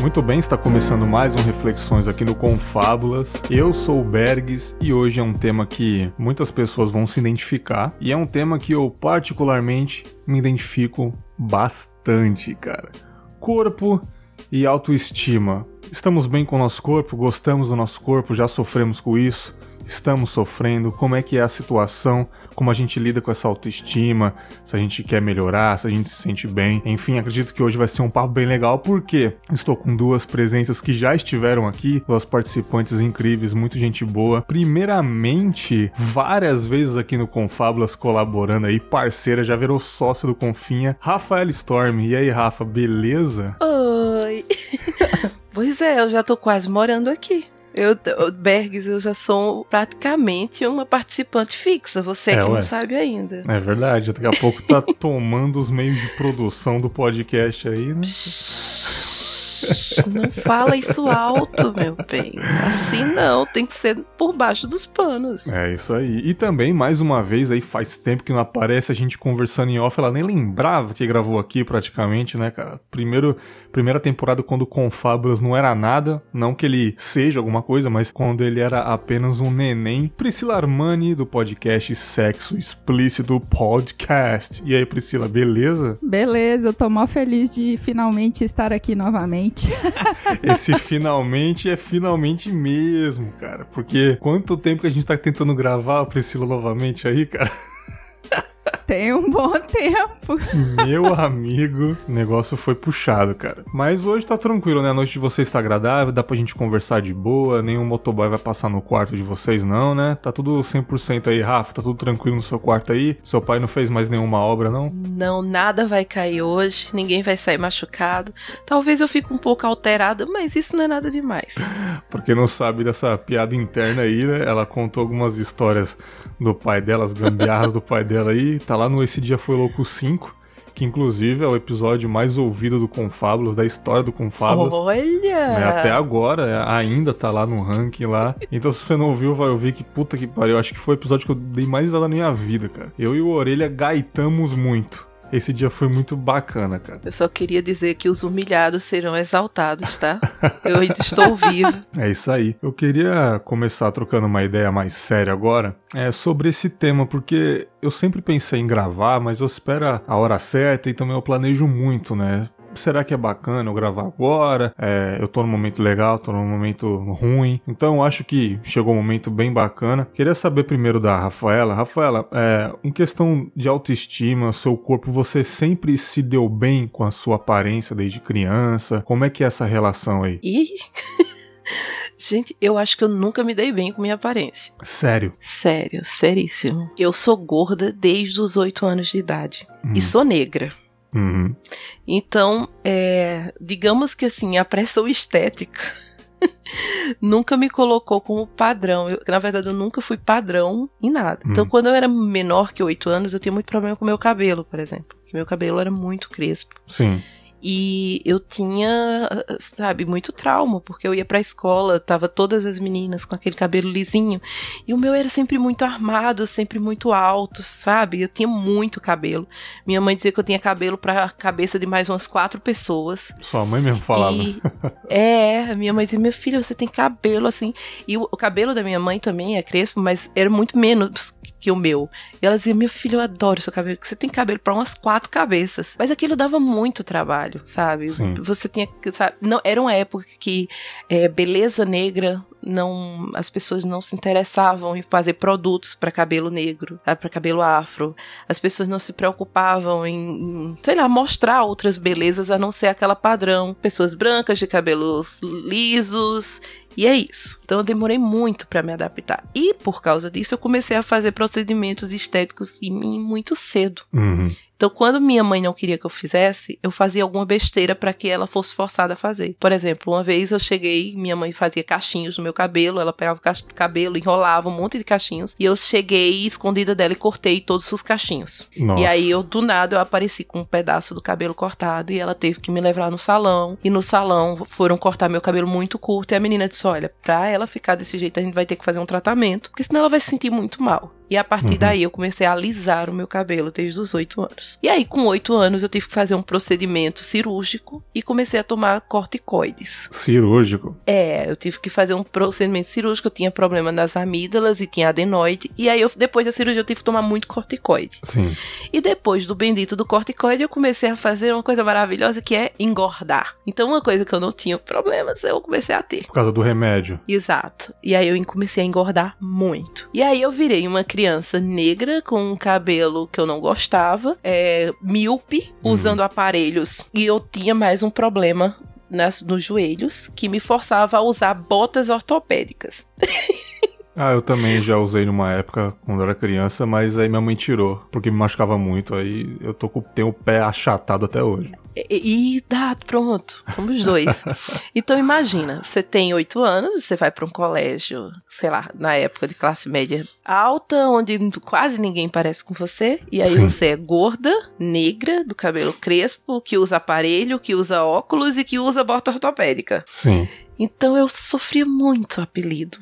Muito bem, está começando mais um Reflexões aqui no Confábulas. Eu sou o Bergs e hoje é um tema que muitas pessoas vão se identificar e é um tema que eu particularmente me identifico bastante, cara. Corpo e autoestima. Estamos bem com o nosso corpo, gostamos do nosso corpo, já sofremos com isso estamos sofrendo, como é que é a situação, como a gente lida com essa autoestima, se a gente quer melhorar, se a gente se sente bem. Enfim, acredito que hoje vai ser um papo bem legal porque estou com duas presenças que já estiveram aqui, duas participantes incríveis, muito gente boa. Primeiramente, várias vezes aqui no Confábulas colaborando aí, parceira, já virou sócio do Confinha, Rafael Storm. E aí, Rafa, beleza? Oi. pois é, eu já tô quase morando aqui. Eu, Bergs, eu já sou praticamente uma participante fixa. Você é, que ué. não sabe ainda. É verdade. Daqui a pouco tá tomando os meios de produção do podcast aí, né? Não fala isso alto, meu bem. Assim não, tem que ser por baixo dos panos. É isso aí. E também, mais uma vez, aí faz tempo que não aparece a gente conversando em off. Ela nem lembrava que gravou aqui praticamente, né, cara? Primeiro, primeira temporada, quando o Confábulas não era nada. Não que ele seja alguma coisa, mas quando ele era apenas um neném. Priscila Armani, do podcast Sexo Explícito Podcast. E aí, Priscila, beleza? Beleza, eu tô mó feliz de finalmente estar aqui novamente. Esse finalmente é finalmente mesmo, cara. Porque quanto tempo que a gente tá tentando gravar, Priscila, novamente aí, cara? Tem um bom tempo. Meu amigo, o negócio foi puxado, cara. Mas hoje tá tranquilo, né? A noite de vocês tá agradável, dá pra gente conversar de boa, nenhum motoboy vai passar no quarto de vocês, não, né? Tá tudo 100% aí, Rafa, tá tudo tranquilo no seu quarto aí? Seu pai não fez mais nenhuma obra, não? Não, nada vai cair hoje, ninguém vai sair machucado. Talvez eu fique um pouco alterada, mas isso não é nada demais. Porque não sabe dessa piada interna aí, né? Ela contou algumas histórias do pai dela, as gambiarras do pai dela aí, tá lá no Esse Dia Foi Louco 5, que inclusive é o episódio mais ouvido do Confábulos, da história do Confábulos. Olha! Né? Até agora, é, ainda tá lá no ranking lá. Então se você não ouviu, vai ouvir que puta que pariu. Acho que foi o episódio que eu dei mais risada na minha vida, cara. Eu e o Orelha gaitamos muito. Esse dia foi muito bacana, cara. Eu só queria dizer que os humilhados serão exaltados, tá? Eu ainda estou vivo. É isso aí. Eu queria começar trocando uma ideia mais séria agora é, sobre esse tema, porque eu sempre pensei em gravar, mas eu espero a hora certa e também eu planejo muito, né? Será que é bacana eu gravar agora? É, eu tô num momento legal, tô num momento ruim. Então eu acho que chegou um momento bem bacana. Queria saber primeiro da Rafaela. Rafaela, é, em questão de autoestima, seu corpo, você sempre se deu bem com a sua aparência desde criança? Como é que é essa relação aí? Ih! Gente, eu acho que eu nunca me dei bem com minha aparência. Sério? Sério, seríssimo. Eu sou gorda desde os 8 anos de idade. Hum. E sou negra. Uhum. Então, é, digamos que assim, a pressão estética nunca me colocou como padrão. Eu, na verdade, eu nunca fui padrão em nada. Então, uhum. quando eu era menor que 8 anos, eu tinha muito problema com meu cabelo, por exemplo. Meu cabelo era muito crespo. Sim. E eu tinha, sabe, muito trauma, porque eu ia pra escola, tava todas as meninas com aquele cabelo lisinho, e o meu era sempre muito armado, sempre muito alto, sabe? Eu tinha muito cabelo. Minha mãe dizia que eu tinha cabelo pra cabeça de mais umas quatro pessoas. Sua mãe mesmo falava. E, é, minha mãe dizia, meu filho, você tem cabelo assim. E o, o cabelo da minha mãe também é crespo, mas era muito menos que o meu. E ela dizia: Meu filho, eu adoro seu cabelo, que você tem cabelo para umas quatro cabeças. Mas aquilo dava muito trabalho, sabe? Sim. Você tinha que. Não, era uma época que é, beleza negra não as pessoas não se interessavam em fazer produtos para cabelo negro, para cabelo afro. As pessoas não se preocupavam em, em, sei lá, mostrar outras belezas a não ser aquela padrão. Pessoas brancas de cabelos lisos e é isso. Então eu demorei muito para me adaptar. E por causa disso eu comecei a fazer procedimentos estéticos em mim muito cedo. Uhum. Então, quando minha mãe não queria que eu fizesse, eu fazia alguma besteira para que ela fosse forçada a fazer. Por exemplo, uma vez eu cheguei, minha mãe fazia cachinhos no meu cabelo, ela pegava o cabelo, enrolava um monte de cachinhos, e eu cheguei escondida dela e cortei todos os cachinhos. Nossa. E aí eu do nada eu apareci com um pedaço do cabelo cortado e ela teve que me levar no salão. E no salão foram cortar meu cabelo muito curto e a menina disse: "Olha, pra ela ficar desse jeito a gente vai ter que fazer um tratamento, porque senão ela vai se sentir muito mal". E a partir uhum. daí eu comecei a alisar o meu cabelo desde os oito anos. E aí, com oito anos, eu tive que fazer um procedimento cirúrgico e comecei a tomar corticoides. Cirúrgico? É, eu tive que fazer um procedimento cirúrgico. Eu tinha problema nas amígdalas e tinha adenoide. E aí, eu, depois da cirurgia, eu tive que tomar muito corticoide. Sim. E depois do bendito do corticoide, eu comecei a fazer uma coisa maravilhosa que é engordar. Então, uma coisa que eu não tinha problemas, eu comecei a ter. Por causa do remédio. Exato. E aí, eu comecei a engordar muito. E aí, eu virei uma criança criança negra com um cabelo que eu não gostava, é, míope, uhum. usando aparelhos. E eu tinha mais um problema nas, nos joelhos que me forçava a usar botas ortopédicas. Ah, eu também já usei numa época quando era criança, mas aí minha mãe tirou, porque me machucava muito. Aí eu tô com, tenho o pé achatado até hoje. E, e dá, pronto, somos dois. então imagina, você tem oito anos, você vai para um colégio, sei lá, na época de classe média alta, onde quase ninguém parece com você, e aí Sim. você é gorda, negra, do cabelo crespo, que usa aparelho, que usa óculos e que usa bota ortopédica. Sim. Então eu sofria muito apelido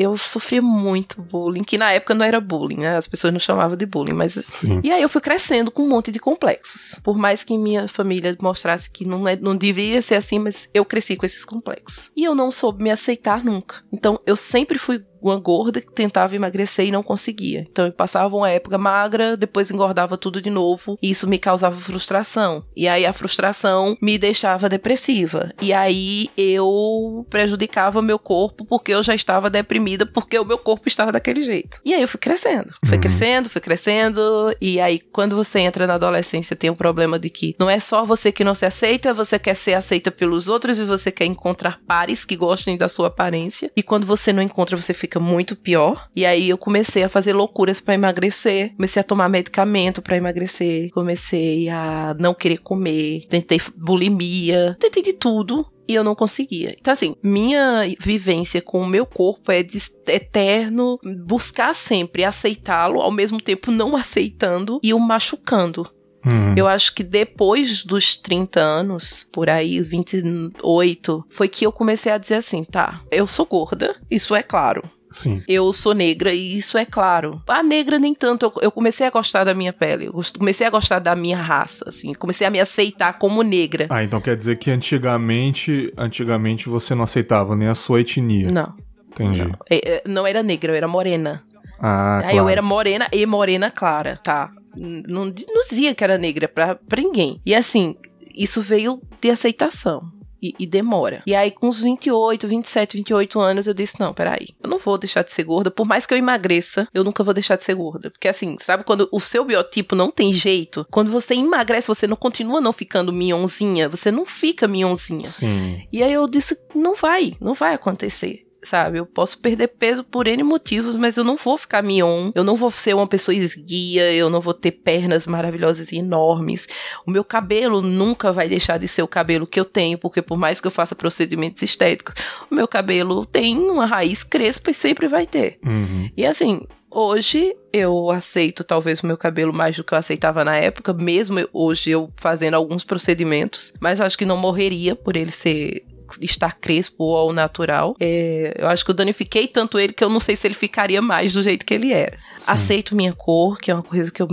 eu sofri muito bullying, que na época não era bullying, né? As pessoas não chamavam de bullying, mas. Sim. E aí eu fui crescendo com um monte de complexos. Por mais que minha família mostrasse que não, é, não deveria ser assim, mas eu cresci com esses complexos. E eu não soube me aceitar nunca. Então eu sempre fui uma gorda que tentava emagrecer e não conseguia. Então eu passava uma época magra, depois engordava tudo de novo, e isso me causava frustração. E aí a frustração me deixava depressiva. E aí eu prejudicava meu corpo porque eu já estava deprimida porque o meu corpo estava daquele jeito. E aí eu fui crescendo, fui uhum. crescendo, fui crescendo, e aí quando você entra na adolescência tem um problema de que não é só você que não se aceita, você quer ser aceita pelos outros e você quer encontrar pares que gostem da sua aparência. E quando você não encontra, você fica fica muito pior. E aí eu comecei a fazer loucuras para emagrecer, comecei a tomar medicamento para emagrecer, comecei a não querer comer, tentei bulimia, tentei de tudo e eu não conseguia. Então, assim, minha vivência com o meu corpo é de eterno buscar sempre aceitá-lo, ao mesmo tempo não aceitando e o machucando. Uhum. Eu acho que depois dos 30 anos, por aí, 28, foi que eu comecei a dizer assim: tá, eu sou gorda, isso é claro. Sim. Eu sou negra e isso é claro. A negra nem tanto. Eu, eu, comecei a gostar da minha pele. Eu comecei a gostar da minha raça, assim. Comecei a me aceitar como negra. Ah, então quer dizer que antigamente, antigamente você não aceitava nem a sua etnia. Não. Entendi. Não, é, é, não era negra, eu era morena. Ah, Aí claro. eu era morena e morena clara, tá? Não, não dizia que era negra pra, pra ninguém. E assim, isso veio de aceitação. E, e, demora. E aí, com uns 28, 27, 28 anos, eu disse: não, peraí, eu não vou deixar de ser gorda. Por mais que eu emagreça, eu nunca vou deixar de ser gorda. Porque assim, sabe quando o seu biotipo não tem jeito? Quando você emagrece, você não continua não ficando minhonzinha, você não fica minhonzinha. Sim. E aí eu disse: não vai, não vai acontecer sabe? Eu posso perder peso por N motivos, mas eu não vou ficar mion, eu não vou ser uma pessoa esguia, eu não vou ter pernas maravilhosas e enormes. O meu cabelo nunca vai deixar de ser o cabelo que eu tenho, porque por mais que eu faça procedimentos estéticos, o meu cabelo tem uma raiz crespa e sempre vai ter. Uhum. E assim, Hoje eu aceito talvez o meu cabelo mais do que eu aceitava na época, mesmo hoje eu fazendo alguns procedimentos, mas eu acho que não morreria por ele ser estar crespo ou ao natural. É, eu acho que eu danifiquei tanto ele que eu não sei se ele ficaria mais do jeito que ele era. Sim. Aceito minha cor, que é uma coisa que eu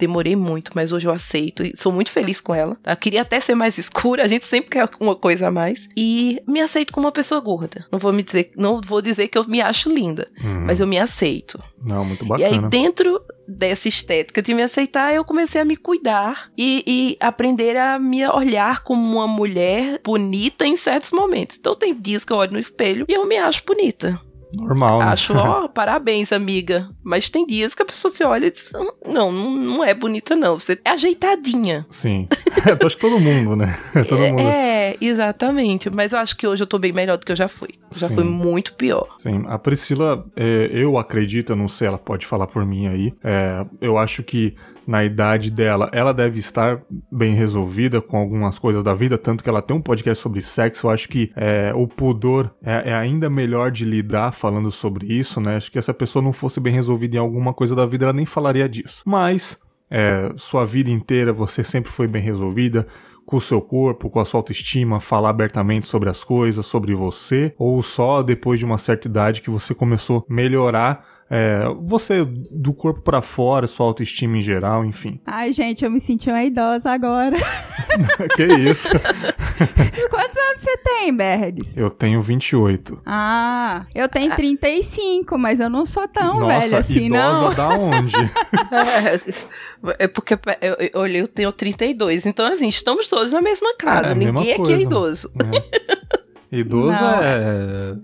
demorei muito, mas hoje eu aceito e sou muito feliz com ela. Eu queria até ser mais escura, a gente sempre quer uma coisa a mais. E me aceito como uma pessoa gorda. Não vou me dizer, não vou dizer que eu me acho linda, uhum. mas eu me aceito. Não, muito bacana. E aí dentro dessa estética de me aceitar, eu comecei a me cuidar e, e, aprender a me olhar como uma mulher bonita em certos momentos. Então tem dias que eu olho no espelho e eu me acho bonita. Normal, né? Acho, ó, parabéns, amiga. Mas tem dias que a pessoa se olha e diz: não, não é bonita, não. Você é ajeitadinha. Sim. eu acho que todo mundo, né? todo é, mundo. É, exatamente. Mas eu acho que hoje eu tô bem melhor do que eu já fui. Já Sim. foi muito pior. Sim, a Priscila, é, eu acredito, eu não sei, ela pode falar por mim aí. É, eu acho que na idade dela, ela deve estar bem resolvida com algumas coisas da vida, tanto que ela tem um podcast sobre sexo. Eu acho que é, o pudor é, é ainda melhor de lidar falando sobre isso, né? Acho que se a pessoa não fosse bem resolvida em alguma coisa da vida, ela nem falaria disso. Mas, é, sua vida inteira você sempre foi bem resolvida com o seu corpo, com a sua autoestima, falar abertamente sobre as coisas, sobre você, ou só depois de uma certa idade que você começou a melhorar é, você do corpo pra fora, sua autoestima em geral, enfim. Ai, gente, eu me senti uma idosa agora. que isso? Quantos anos você tem, Bergs? Eu tenho 28. Ah, eu tenho 35, mas eu não sou tão Nossa, velha assim, idosa não. da onde? É porque eu, eu eu tenho 32. Então, assim, estamos todos na mesma casa. É, a mesma Ninguém aqui coisa. é idoso. É. Idoso Não. é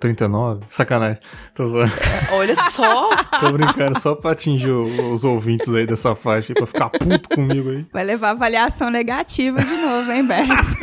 39? Sacanagem. Tô, zoando. Olha só. Tô brincando só pra atingir os ouvintes aí dessa faixa aí, pra ficar puto comigo aí. Vai levar avaliação negativa de novo, hein, Bergs?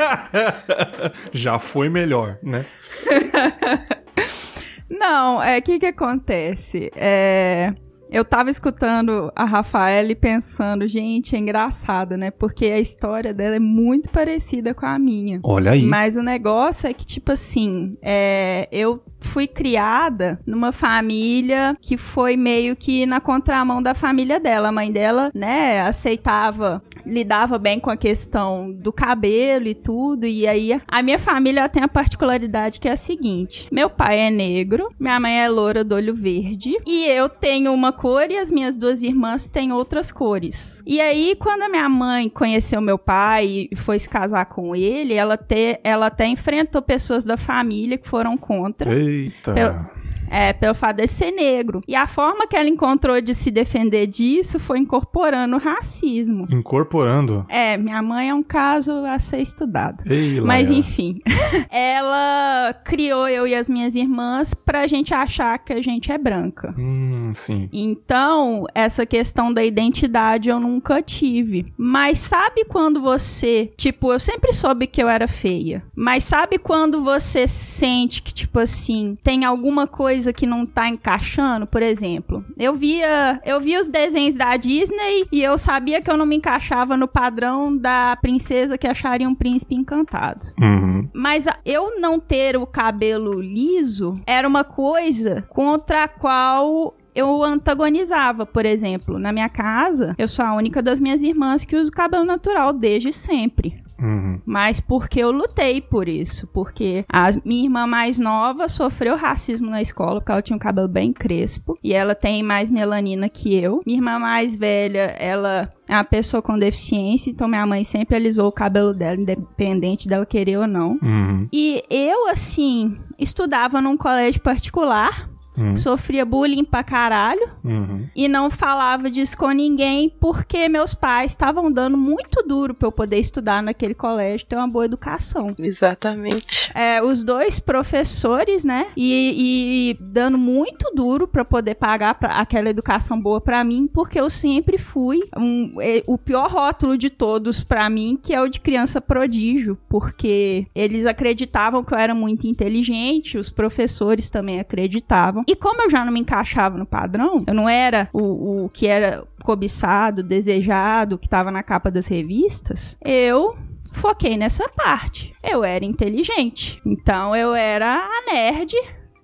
Já foi melhor, né? Não, é o que que acontece? É, eu tava escutando a Rafaela e pensando, gente, é engraçado, né? Porque a história dela é muito parecida com a minha. Olha aí. Mas o negócio é que, tipo assim, é, eu fui criada numa família que foi meio que na contramão da família dela. A mãe dela, né, aceitava, lidava bem com a questão do cabelo e tudo. E aí, a minha família tem a particularidade que é a seguinte: meu pai é negro, minha mãe é loura do olho verde, e eu tenho uma cor e as minhas duas irmãs têm outras cores. E aí, quando a minha mãe conheceu meu pai e foi se casar com ele, ela, te, ela até enfrentou pessoas da família que foram contra. Eita. Pelo- É, pelo fato de ser negro. E a forma que ela encontrou de se defender disso foi incorporando o racismo. Incorporando. É, minha mãe é um caso a ser estudado. Ei, Mas enfim, ela criou eu e as minhas irmãs pra gente achar que a gente é branca. Hum, sim. Então, essa questão da identidade eu nunca tive. Mas sabe quando você, tipo, eu sempre soube que eu era feia. Mas sabe quando você sente que, tipo assim, tem alguma coisa que não tá encaixando? Por exemplo, eu via, eu via os desenhos da Disney e eu sabia que eu não me encaixava no padrão da princesa que acharia um príncipe encantado. Uhum. Mas eu não ter o cabelo liso era uma coisa contra a qual eu antagonizava, por exemplo. Na minha casa, eu sou a única das minhas irmãs que usa o cabelo natural desde sempre. Uhum. Mas porque eu lutei por isso. Porque a minha irmã mais nova sofreu racismo na escola, porque ela tinha um cabelo bem crespo. E ela tem mais melanina que eu. Minha irmã mais velha, ela é uma pessoa com deficiência, então minha mãe sempre alisou o cabelo dela, independente dela querer ou não. Uhum. E eu, assim, estudava num colégio particular, Uhum. sofria bullying pra caralho Uhum. e não falava disso com ninguém porque meus pais estavam dando muito duro pra eu poder estudar naquele colégio, ter uma boa educação. Exatamente. É, os dois professores, né? E, e dando muito duro pra poder pagar pra- aquela educação boa pra mim, porque eu sempre fui um- e- o pior rótulo de todos pra mim, que é o de criança prodígio, porque eles acreditavam que eu era muito inteligente, os professores também acreditavam. E como eu já não me encaixava no padrão, eu não era o, o que era cobiçado, desejado, que tava na capa das revistas, eu foquei nessa parte. Eu era inteligente. Então eu era a nerd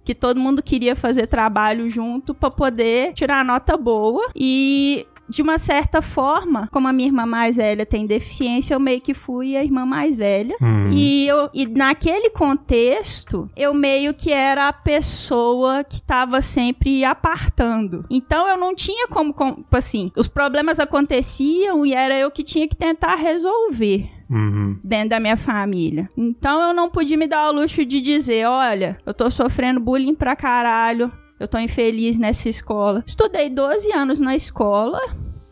que todo mundo queria fazer trabalho junto pra poder tirar nota boa e de uma certa forma, como a minha irmã mais velha tem deficiência, eu meio que fui a irmã mais velha. Uhum. E, eu, e naquele contexto, eu meio que era a pessoa que tava sempre apartando. Então eu não tinha como, como tipo assim, os problemas aconteciam e era eu que tinha que tentar resolver Uhum. dentro da minha família. Então eu não podia me dar o luxo de dizer, olha, eu tô sofrendo bullying pra caralho, eu tô infeliz nessa escola. Estudei 12 anos na escola,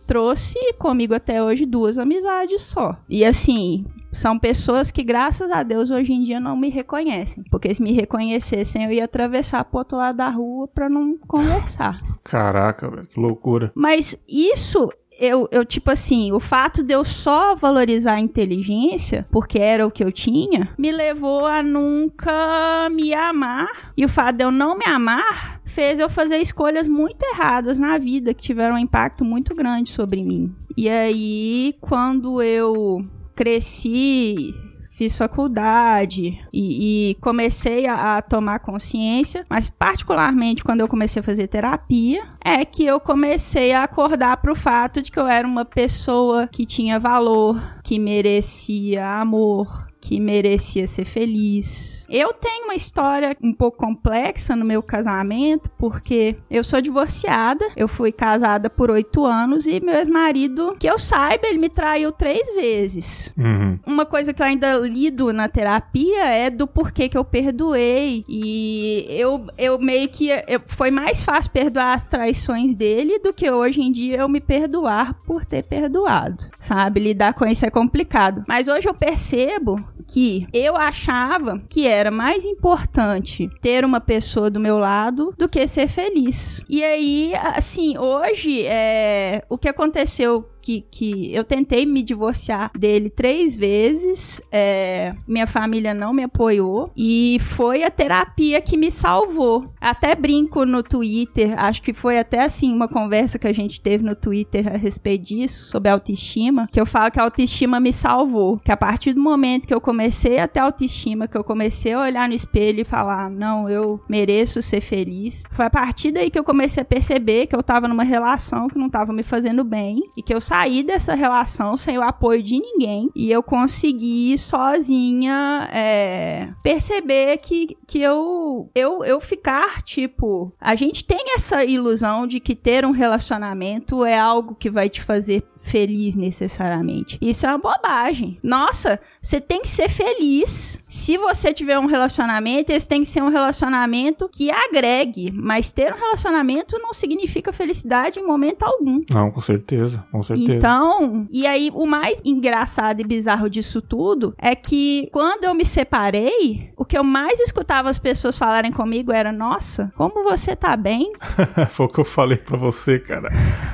trouxe comigo até hoje duas amizades só. E assim, são pessoas que, graças a Deus, hoje em dia não me reconhecem. Porque se me reconhecessem, eu ia atravessar pro outro lado da rua pra não conversar. Caraca, velho, que loucura. Mas isso eu, eu, tipo assim, o fato de eu só valorizar a inteligência, porque era o que eu tinha, me levou a nunca me amar. E o fato de eu não me amar fez eu fazer escolhas muito erradas na vida, que tiveram um impacto muito grande sobre mim. E aí, quando eu cresci fiz faculdade e, e comecei a, a, tomar consciência, mas particularmente quando eu comecei a fazer terapia, é que eu comecei a acordar para o fato de que eu era uma pessoa que tinha valor, que merecia amor, que merecia ser feliz. Eu tenho uma história um pouco complexa no meu casamento, porque eu sou divorciada, eu fui casada por oito anos e meu ex-marido, que eu saiba, ele me traiu três vezes. Uhum. Uma coisa que eu ainda lido na terapia é do porquê que eu perdoei. E eu, eu meio que. Eu, foi mais fácil perdoar as traições dele do que hoje em dia eu me perdoar por ter perdoado. Sabe? Lidar com isso é complicado. Mas hoje eu percebo que eu achava que era mais importante ter uma pessoa do meu lado do que ser feliz. E aí, assim, hoje, é, o que aconteceu que, que eu tentei me divorciar dele três vezes, é, minha família não me apoiou e foi a terapia que me salvou. Até brinco no Twitter, acho que foi até assim uma conversa que a gente teve no Twitter a respeito disso, sobre autoestima, que eu falo que a autoestima me salvou. Que a partir do momento que eu comecei a ter autoestima, que eu comecei a olhar no espelho e falar, não, eu mereço ser feliz, foi a partir daí que eu comecei a perceber que eu tava numa relação que não tava me fazendo bem e que eu saí dessa relação sem o apoio de ninguém. E eu consegui sozinha é, perceber que, que eu, eu, eu ficar, tipo, a gente tem essa ilusão de que ter um relacionamento é algo que vai te fazer feliz necessariamente. Isso é uma bobagem. Nossa, você tem que ser feliz. Se você tiver um relacionamento, esse tem que ser um relacionamento que agregue. Mas ter um relacionamento não significa felicidade em momento algum. Não, com certeza, com certeza. Então, e aí o mais engraçado e bizarro disso tudo é que quando eu me separei, o que eu mais escutava as pessoas falarem comigo era: Nossa, como você tá bem? Foi o que eu falei pra você, cara.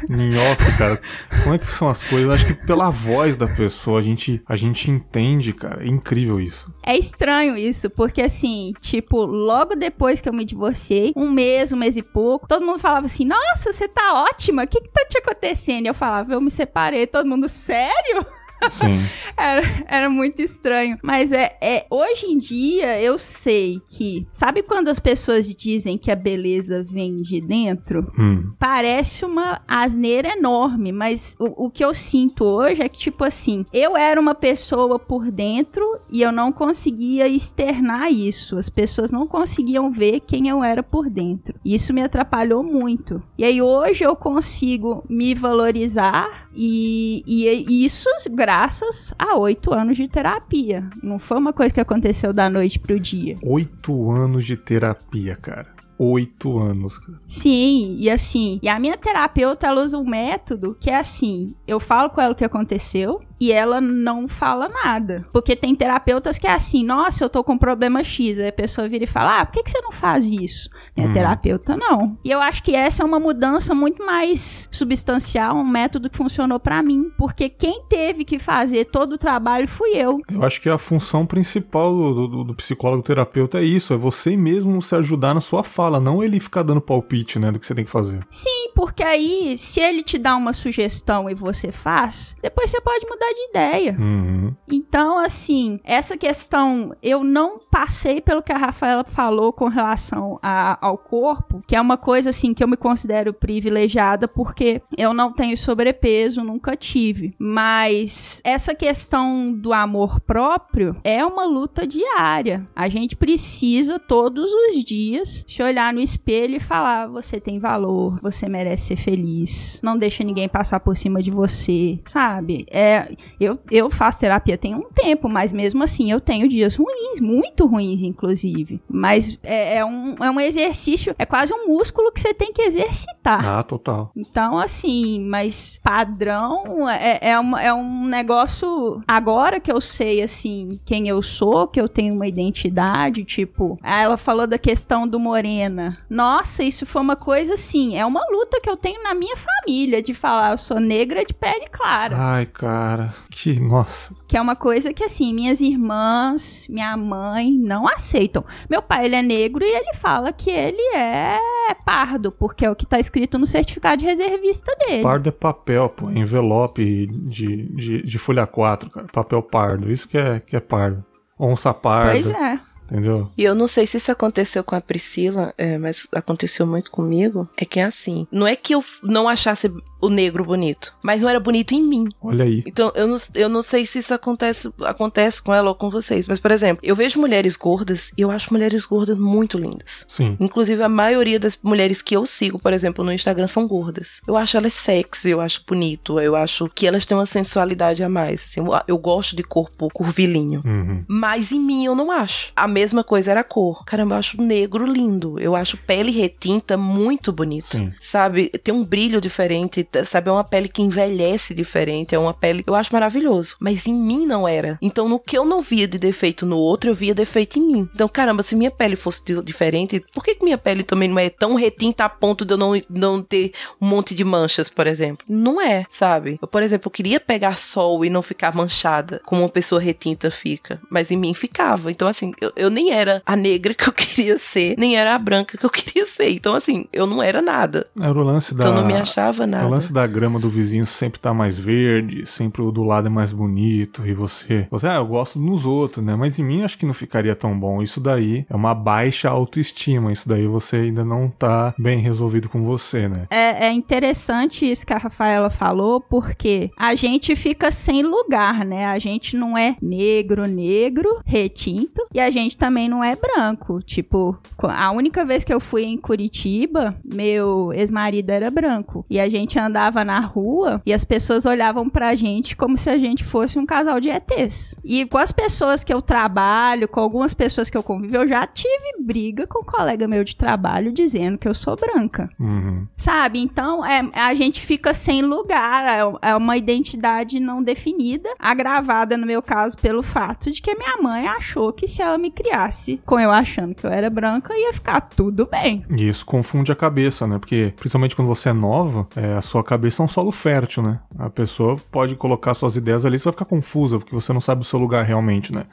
Em off, cara. Como é que são as coisas. Acho que pela voz da pessoa a gente, a gente entende, cara. É incrível isso. É estranho isso, porque assim, tipo, logo depois que eu me divorciei, um mês, um mês e pouco, todo mundo falava assim: Nossa, você tá ótima, o que que tá te acontecendo? E eu falava: Eu me separei, todo mundo, sério? Sim. era, era muito estranho. Mas é, é, hoje em dia eu sei que. Sabe quando as pessoas dizem que a beleza vem de dentro? Hum. Parece uma asneira enorme, mas o, o que eu sinto hoje é que, tipo assim, eu era uma pessoa por dentro e eu não conseguia externar isso. As pessoas não conseguiam ver quem eu era por dentro. Isso me atrapalhou muito. E aí hoje eu consigo me valorizar e, e, e isso graças a oito anos de terapia. Não foi uma coisa que aconteceu da noite pro dia. Oito anos de terapia, cara oito anos. Sim, e assim, e a minha terapeuta ela usa um método que é assim: eu falo com ela o que aconteceu, e ela não fala nada. Porque tem terapeutas que é assim, nossa, eu tô com problema X. Aí a pessoa vira e fala, ah, por que, que você não faz isso? Minha hum. terapeuta não. E eu acho que essa é uma mudança muito mais substancial, um método que funcionou para mim. Porque quem teve que fazer todo o trabalho fui eu. Eu acho que a função principal do, do, do psicólogo terapeuta é isso, é você mesmo se ajudar na sua fala, não ele ficar dando palpite, né, do que você tem que fazer. Sim, porque aí, se ele te dá uma sugestão e você faz, depois você pode mudar mudar de ideia. Uhum. Então, assim, essa questão, eu não passei pelo que a Rafaela falou com relação a, ao corpo, que é uma coisa, assim, que eu me considero privilegiada porque eu não tenho sobrepeso, nunca tive. Mas essa questão do amor próprio é uma luta diária. A gente precisa todos os dias se olhar no espelho e falar: você tem valor, você merece ser feliz, não deixa ninguém passar por cima de você, sabe? É Eu, eu faço terapia tem um tempo, mas mesmo assim eu tenho dias ruins, muito ruins, inclusive. Mas é, é um, é um exercício, é quase um músculo que você tem que exercitar. Ah, total. Então, assim, mas padrão é, é, uma, é um negócio. Agora que eu sei, assim, quem eu sou, que eu tenho uma identidade, tipo, ela falou da questão do morena. Nossa, isso foi uma coisa assim, é uma luta que eu tenho na minha família de falar, eu sou negra de pele clara. Ai, cara, que nossa. Que é uma coisa que, assim, minhas irmãs, minha mãe não aceitam. Meu pai, ele é negro e ele fala que ele é pardo, porque é o que tá escrito no certificado de reservista dele. Pardo é papel, pô, envelope de, de, de folha 4, cara. Papel pardo, isso que é, que é pardo. Onça parda. Pois é. Entendeu? E eu não sei se isso aconteceu com a Priscila, é, mas aconteceu muito comigo. É que é assim. Não é que eu não achasse o negro bonito, mas não era bonito em mim. Olha aí. Então, eu não, eu não sei se isso acontece, acontece com ela ou com vocês, mas, por exemplo, eu vejo mulheres gordas e eu acho mulheres gordas muito lindas. Sim. Inclusive, a maioria das mulheres que eu sigo, por exemplo, no Instagram são gordas. Eu acho elas sexy, eu acho bonito, eu acho que elas têm uma sensualidade a mais. Assim, eu, gosto de corpo curvilíneo. Uhum. Mas em mim eu não acho. A mesma coisa era a cor. Caramba, eu acho negro lindo. Eu acho pele retinta muito bonito. Sim. Sabe? Tem um brilho diferente, sabe? É uma pele que envelhece diferente. É uma pele. Eu acho maravilhoso. Mas em mim não era. Então, no que eu não via de defeito no outro, eu via defeito em mim. Então, caramba, se minha pele fosse diferente, por que, que minha pele também não é tão retinta a ponto de eu não, não ter um monte de manchas, por exemplo? Não é, sabe? Eu, por exemplo, eu queria pegar sol e não ficar manchada, como uma pessoa retinta fica. Mas em mim ficava. Então, assim, eu, eu nem era a negra que eu queria ser, nem era a branca que eu queria ser. Então, assim, eu não era nada. Era o lance da. Então, eu não me achava é nada. Lance da grama do vizinho sempre tá mais verde, sempre o do lado é mais bonito, e você. Você, ah, eu gosto nos outros, né? Mas em mim acho que não ficaria tão bom. Isso daí é uma baixa autoestima. Isso daí você ainda não tá bem resolvido com você, né? É, é interessante isso que a Rafaela falou, porque a gente fica sem lugar, né? A gente não é negro, negro, retinto, e a gente também não é branco. Tipo, a única vez que eu fui em Curitiba, meu ex-marido era branco. E a gente andava na rua e as pessoas olhavam pra gente como se a gente fosse um casal de ETs. E com as pessoas que eu trabalho, com algumas pessoas que eu convivo, eu já tive briga com um colega meu de trabalho dizendo que eu sou branca. Uhum. Sabe? Então, é, a gente fica sem lugar. É, é uma identidade não definida, agravada, no meu caso, pelo fato de que a minha mãe achou que se ela me criasse com eu achando que eu era branca, ia ficar tudo bem. E isso confunde a cabeça, né? Porque, principalmente quando você é nova, é, a sua cabeça é um solo fértil, né? A pessoa pode colocar suas ideias ali, você vai ficar confusa, porque você não sabe o seu lugar realmente, né?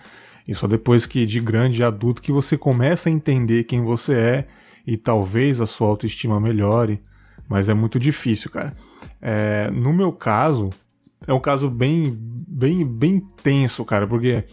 E só depois que de grande adulto que você começa a entender quem você é e talvez a sua autoestima melhore. Mas é muito difícil, cara. É, no meu caso, é um caso bem, bem, bem tenso, cara, porque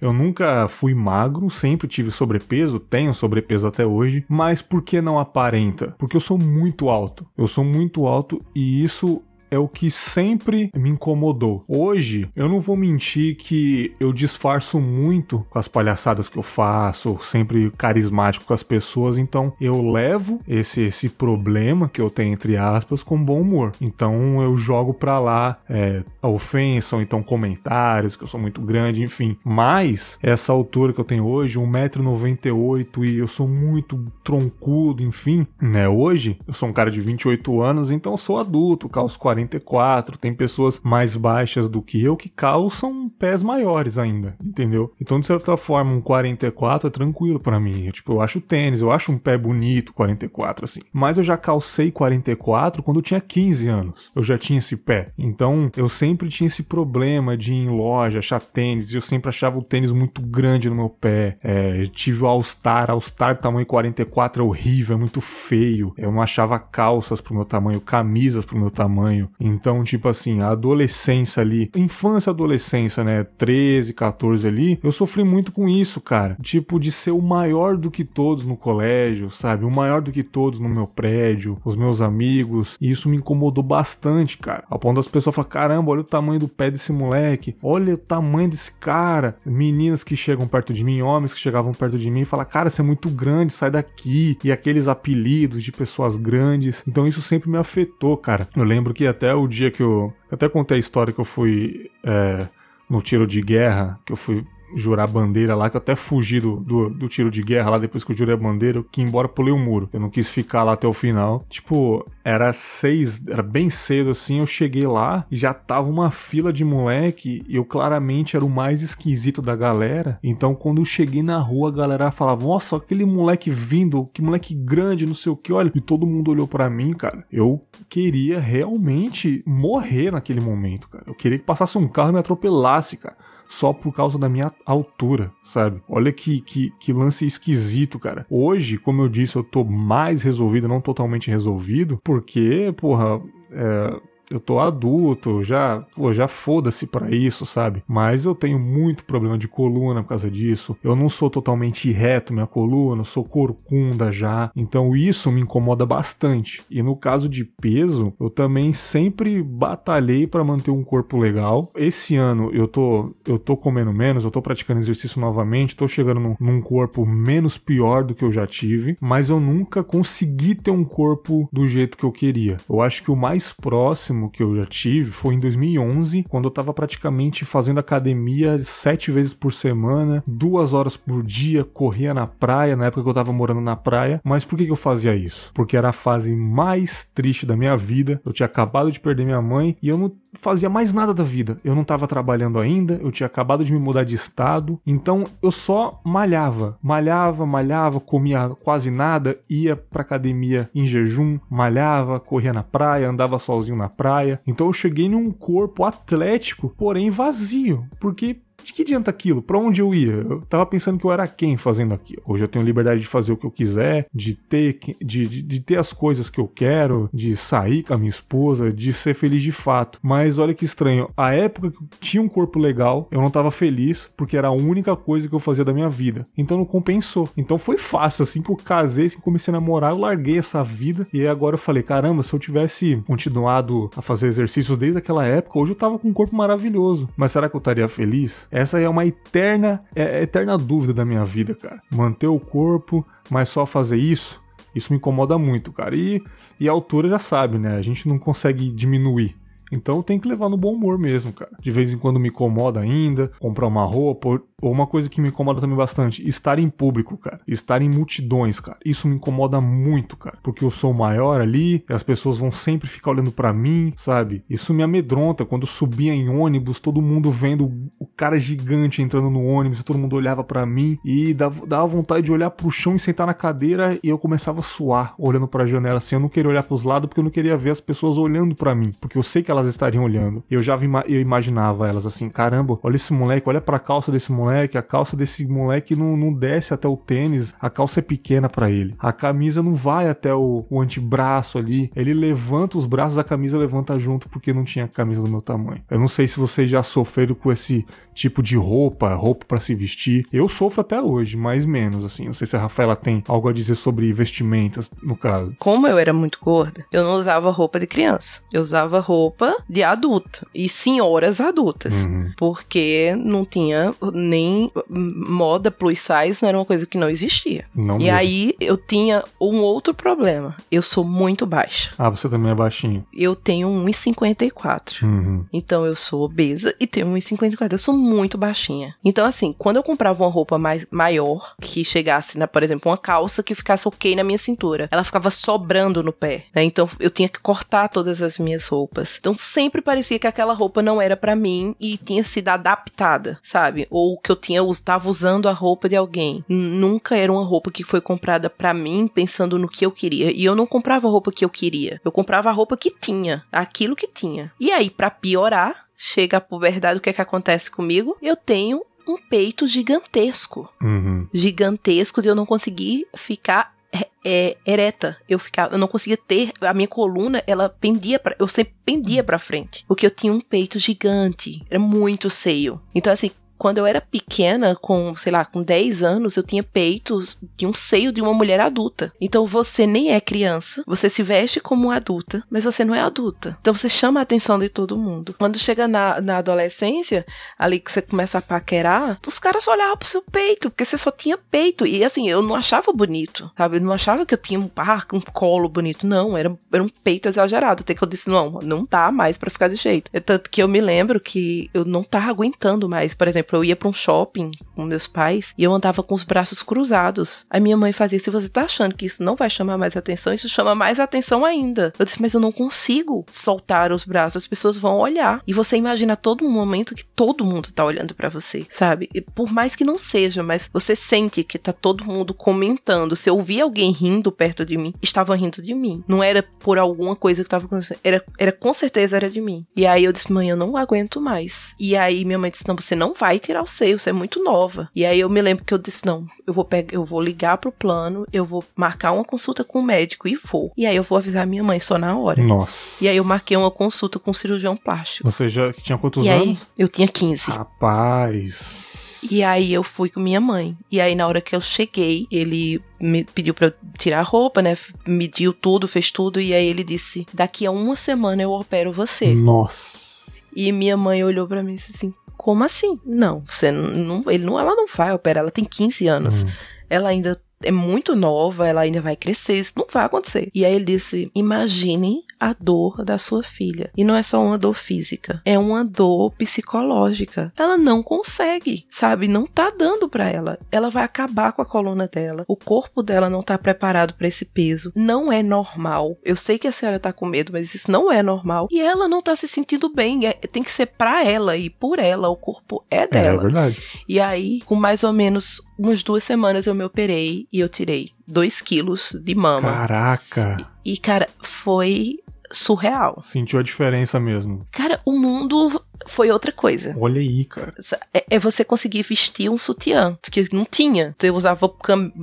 eu nunca fui magro, sempre tive sobrepeso, tenho sobrepeso até hoje, mas por que não aparenta? Porque eu sou muito alto. Eu sou muito alto e isso é o que sempre me incomodou. Hoje, eu não vou mentir que eu disfarço muito com as palhaçadas que eu faço, sempre carismático com as pessoas, então eu levo esse esse problema que eu tenho entre aspas com bom humor. Então eu jogo pra lá é, a ofensa ou então comentários que eu sou muito grande, enfim. Mas essa altura que eu tenho hoje, 1,98m e eu sou muito troncudo, enfim, né? Hoje eu sou um cara de 28 anos, então sou adulto, calço 44, tem pessoas mais baixas do que eu que calçam pés maiores ainda, entendeu? Então, de certa forma, um 44 é tranquilo pra mim. Eu, tipo, eu acho tênis, eu acho um pé bonito 44 assim. Mas eu já calcei 44 quando eu tinha 15 anos. Eu já tinha esse pé. Então, eu sempre tinha esse problema de ir em loja, achar tênis, e eu sempre achava o tênis muito grande no meu pé. É, tive o All-Star, All-Star tamanho 44 é horrível, é muito feio. Eu não achava calças pro meu tamanho, camisas pro meu tamanho. Então, tipo assim, a adolescência ali, infância, adolescência, né? 13, 14 ali, eu sofri muito com isso, cara. Tipo, de ser o maior do que todos no colégio, sabe? O maior do que todos no meu prédio, os meus amigos. E isso me incomodou bastante, cara. Ao ponto das pessoas falar: caramba, olha o tamanho do pé desse moleque, olha o tamanho desse cara. Meninas que chegam perto de mim, homens que chegavam perto de mim e cara, você é muito grande, sai daqui. E aqueles apelidos de pessoas grandes. Então isso sempre me afetou, cara. Eu lembro que até o dia que eu. Até contei a história que eu fui é, no tiro de guerra, que eu fui jurar bandeira lá, que eu até fugi do, do, do, tiro de guerra lá depois que eu jurei a bandeira, que embora pulei o muro. Eu não quis ficar lá até o final. Tipo, era seis, era bem cedo assim, eu cheguei lá e já tava uma fila de moleque e eu claramente era o mais esquisito da galera. Então quando eu cheguei na rua, a galera falava, nossa, aquele moleque vindo, que moleque grande, não sei o que, olha. E todo mundo olhou para mim, cara. Eu queria realmente morrer naquele momento, cara. Eu queria que passasse um carro e me atropelasse, cara só por causa da minha altura, sabe? Olha que, que, que lance esquisito, cara. Hoje, como eu disse, eu tô mais resolvido, não totalmente resolvido, porque, porra, é, eu tô adulto, já, pô, já foda-se para isso, sabe? Mas eu tenho muito problema de coluna por causa disso. Eu não sou totalmente reto minha coluna, sou corcunda já. Então isso me incomoda bastante. E no caso de peso, eu também sempre batalhei para manter um corpo legal. Esse ano eu tô eu tô comendo menos, eu tô praticando exercício novamente, tô chegando num, num corpo menos pior do que eu já tive, mas eu nunca consegui ter um corpo do jeito que eu queria. Eu acho que o mais próximo máximo que eu já tive foi em 2011, quando eu tava praticamente fazendo academia sete vezes por semana, duas horas por dia, corria na praia, na época que eu tava morando na praia. Mas por que, que eu fazia isso? Porque era a fase mais triste da minha vida. Eu tinha acabado de perder minha mãe e eu não fazia mais nada da vida. Eu não estava trabalhando ainda, eu tinha acabado de me mudar de estado, então eu só malhava, malhava, malhava, comia quase nada, ia pra academia em jejum, malhava, corria na praia, andava sozinho na praia. Então eu cheguei num corpo atlético, porém vazio, porque de que adianta aquilo? Para onde eu ia? Eu tava pensando que eu era quem fazendo aquilo. Hoje eu tenho liberdade de fazer o que eu quiser, de ter, de, de, de, ter as coisas que eu quero, de sair com a minha esposa, de ser feliz de fato. Mas olha que estranho, a época que eu tinha um corpo legal, eu não tava feliz porque era a única coisa que eu fazia da minha vida. Então não compensou. Então foi fácil, assim que eu casei, assim que comecei a namorar, eu larguei essa vida e agora eu falei, caramba, se eu tivesse continuado a fazer exercícios desde aquela época, hoje eu tava com um corpo maravilhoso. Mas será que eu estaria feliz? Essa é uma eterna, é, eterna dúvida da minha vida, cara. Manter o corpo, mas só fazer isso, isso me incomoda muito, cara. E, e a altura já sabe, né? A gente não consegue diminuir. Então tem que levar no bom humor mesmo, cara. De vez em quando me incomoda ainda, comprar uma roupa, ou uma coisa que me incomoda também bastante, estar em público, cara. Estar em multidões, cara. Isso me incomoda muito, cara. Porque eu sou maior ali, as pessoas vão sempre ficar olhando para mim, sabe? Isso me amedronta. Quando eu subia em ônibus, todo mundo vendo o cara gigante entrando no ônibus, e todo mundo olhava para mim e dava, dava vontade de olhar pro chão e sentar na cadeira e eu começava a suar, olhando para a janela assim. Eu não queria olhar pros lados porque eu não queria ver as pessoas olhando para mim, porque eu sei que elas estariam olhando. Eu já eu imaginava elas assim, caramba, olha esse moleque, olha pra calça desse moleque moleque, a calça desse moleque não, não desce até o tênis, a calça é pequena para ele. A camisa não vai até o, o, antebraço ali. Ele levanta os braços, a camisa levanta junto porque não tinha camisa do meu tamanho. Eu não sei se vocês já sofreram com esse tipo de roupa, roupa para se vestir. Eu sofro até hoje, mais menos assim. Não sei se a Rafaela tem algo a dizer sobre vestimentas, no caso. Como eu era muito gorda, eu não usava roupa de criança. Eu usava roupa de adulto e senhoras adultas, uhum. porque não tinha nem nem moda plus size não era uma coisa que não existia. Não e mesmo. aí eu tinha um outro problema. Eu sou muito baixa. Ah, você também é baixinho. Eu tenho 1,54. Uhum. Então eu sou obesa e tenho 1,54. Eu sou muito baixinha. Então, assim, quando eu comprava uma roupa mais maior, que chegasse, na, por exemplo, uma calça que ficasse ok na minha cintura, ela ficava sobrando no pé. Né? Então eu tinha que cortar todas as minhas roupas. Então sempre parecia que aquela roupa não era para mim e tinha sido adaptada, sabe? Ou que eu tinha estava usando a roupa de alguém. Nunca era uma roupa que foi comprada para mim pensando no que eu queria. E eu não comprava a roupa que eu queria. Eu comprava a roupa que tinha, aquilo que tinha. E aí, para piorar, chega a puberdade, o que é que acontece comigo? Eu tenho um peito gigantesco. Uhum. Gigantesco de eu não conseguir ficar é, é, ereta. Eu ficava, eu não conseguia ter a minha coluna, ela pendia para, eu sempre pendia para frente, porque eu tinha um peito gigante, era muito seio. Então assim, quando eu era pequena, com, sei lá, com 10 anos, eu tinha peitos de um seio de uma mulher adulta. Então você nem é criança, você se veste como adulta, mas você não é adulta. Então você chama a atenção de todo mundo. Quando chega na, na adolescência, ali que você começa a paquerar, os caras olhavam pro seu peito, porque você só tinha peito. E assim, eu não achava bonito, sabe? Eu não achava que eu tinha um, ah, um colo bonito. Não, era, era um peito exagerado. Até que eu disse, não, não dá mais para ficar de jeito. É tanto que eu me lembro que eu não tava aguentando mais. Por exemplo, eu ia pra um shopping com meus pais e eu andava com os braços cruzados. A minha mãe fazia, se você tá achando que isso não vai chamar mais atenção, isso chama mais atenção ainda. Eu disse, mas eu não consigo soltar os braços, as pessoas vão olhar. E você imagina todo momento que todo mundo tá olhando para você, sabe? E por mais que não seja, mas você sente que tá todo mundo comentando. Se eu ouvir alguém rindo perto de mim, estava rindo de mim. Não era por alguma coisa que tava acontecendo. Era, era com certeza era de mim. E aí eu disse, mãe, eu não aguento mais. E aí minha mãe disse, não, você não vai tirar o seio, você é muito nova. E aí eu me lembro que eu disse, não, eu vou pegar, eu vou ligar pro plano, eu vou marcar uma consulta com o médico e vou. E aí eu vou avisar minha mãe só na hora. Nossa. E aí eu marquei uma consulta com um cirurgião plástico. Você já tinha quantos e anos? Aí, eu tinha 15. Rapaz. E aí eu fui com minha mãe. E aí na hora que eu cheguei, ele me pediu para tirar a roupa, né? Mediu tudo, fez tudo e aí ele disse: "Daqui a uma semana eu opero você". Nossa. E minha mãe olhou para mim e disse assim: "Como assim? Não, você não, ele não, ela não vai operar, ela tem 15 anos. Hum. Ela ainda é muito nova, ela ainda vai crescer, isso não vai acontecer. E aí ele disse: imagine a dor da sua filha. E não é só uma dor física, é uma dor psicológica. Ela não consegue, sabe? Não tá dando para ela. Ela vai acabar com a coluna dela. O corpo dela não tá preparado para esse peso. Não é normal. Eu sei que a senhora tá com medo, mas isso não é normal. E ela não tá se sentindo bem. É, tem que ser pra ela e por ela. O corpo é dela. É verdade. E aí, com mais ou menos umas duas semanas eu me operei e eu tirei 2 quilos de mama. Caraca! E, e, cara, foi surreal. Sentiu a diferença mesmo. Cara, o mundo foi outra coisa. Olha aí, cara. É, é você conseguir vestir um sutiã, que não tinha. Você usava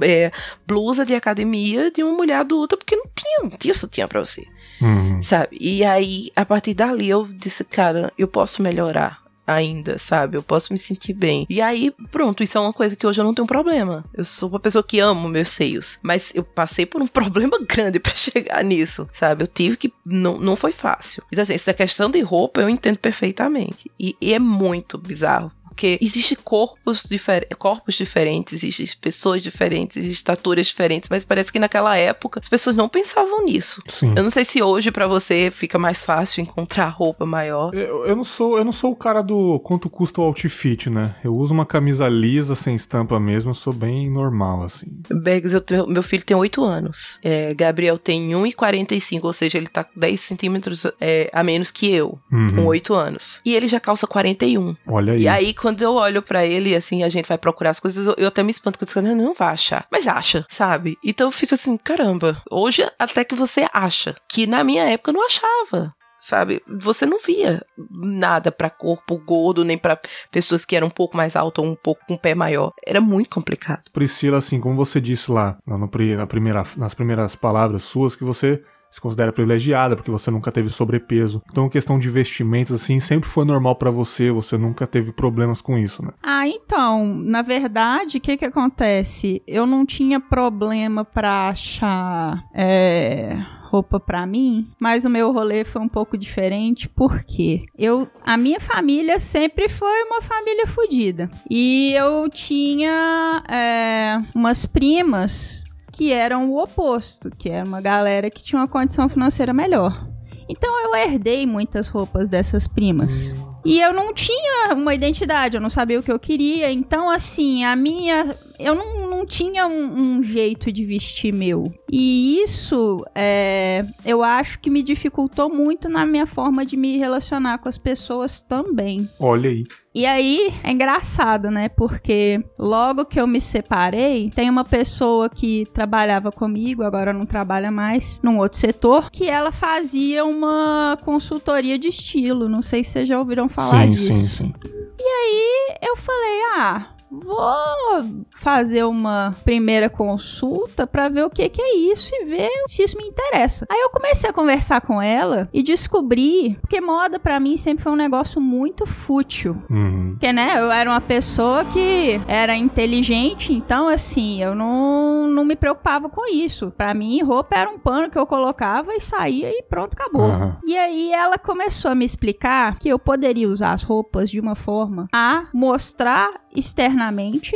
é, blusa de academia de uma mulher adulta, porque não tinha, não tinha sutiã pra você. Uhum. Sabe? E aí, a partir dali, eu disse, cara, eu posso melhorar ainda, sabe? Eu posso me sentir bem. E aí, pronto, isso é uma coisa que hoje eu não tenho problema. Eu sou uma pessoa que amo meus seios, mas eu passei por um problema grande para chegar nisso, sabe? Eu tive que não, não foi fácil. Então assim, essa questão de roupa eu entendo perfeitamente. E, e é muito bizarro, porque existem corpos, difer corpos diferentes, existem pessoas diferentes, existem estaturas diferentes, mas parece que naquela época as pessoas não pensavam nisso. Sim. Eu não sei se hoje para você fica mais fácil encontrar roupa maior. Eu, eu, não sou, eu não sou o cara do quanto custa o outfit, né? Eu uso uma camisa lisa, sem estampa mesmo, eu sou bem normal, assim. Bags, eu meu filho tem 8 anos. É, Gabriel tem 1,45, ou seja, ele tá 10 centímetros é, a menos que eu, uhum. com 8 anos. E ele já calça 41. Olha aí. E aí, quando eu olho para ele, assim, a gente vai procurar as coisas, eu, eu até me espanto com isso, não, não vai achar. Mas acha, sabe? Então eu fico assim, caramba, hoje até que você acha. Que na minha época eu não achava sabe? Você não via nada para corpo gordo, nem para pessoas que eram um pouco mais altas ou um pouco com um pé maior. Era muito complicado. Priscila, assim, como você disse lá na primeira, nas primeiras palavras suas, que você se considera privilegiada porque você nunca teve sobrepeso. Então, questão de vestimentos assim sempre foi normal para você, você nunca teve problemas com isso, né? Ah, então, na verdade, o que que acontece? Eu não tinha problema para achar é roupa para mim, mas o meu rolê foi um pouco diferente porque eu, a minha família sempre foi uma família fodida e eu tinha é, umas primas que eram o oposto, que era uma galera que tinha uma condição financeira melhor. Então eu herdei muitas roupas dessas primas. E eu não tinha uma identidade, eu não sabia o que eu queria. Então, assim, a minha. Eu não, não tinha um, um jeito de vestir meu. E isso, é, eu acho que me dificultou muito na minha forma de me relacionar com as pessoas também. Olha aí. E aí é engraçado, né? Porque logo que eu me separei, tem uma pessoa que trabalhava comigo, agora não trabalha mais, num outro setor, que ela fazia uma consultoria de estilo. Não sei se vocês já ouviram falar sim, disso. Sim, sim. E aí eu falei, ah, vou fazer uma primeira consulta para ver o que, que é isso e ver se isso me interessa. Aí eu comecei a conversar com ela e descobri que moda para mim sempre foi um negócio muito fútil. Uhum. Porque, né, eu era uma pessoa que era inteligente, então, assim, eu não, não me preocupava com isso. Para mim, roupa era um pano que eu colocava e saía e pronto, acabou. Uhum. E aí ela começou a me explicar que eu poderia usar as roupas de uma forma a mostrar externamente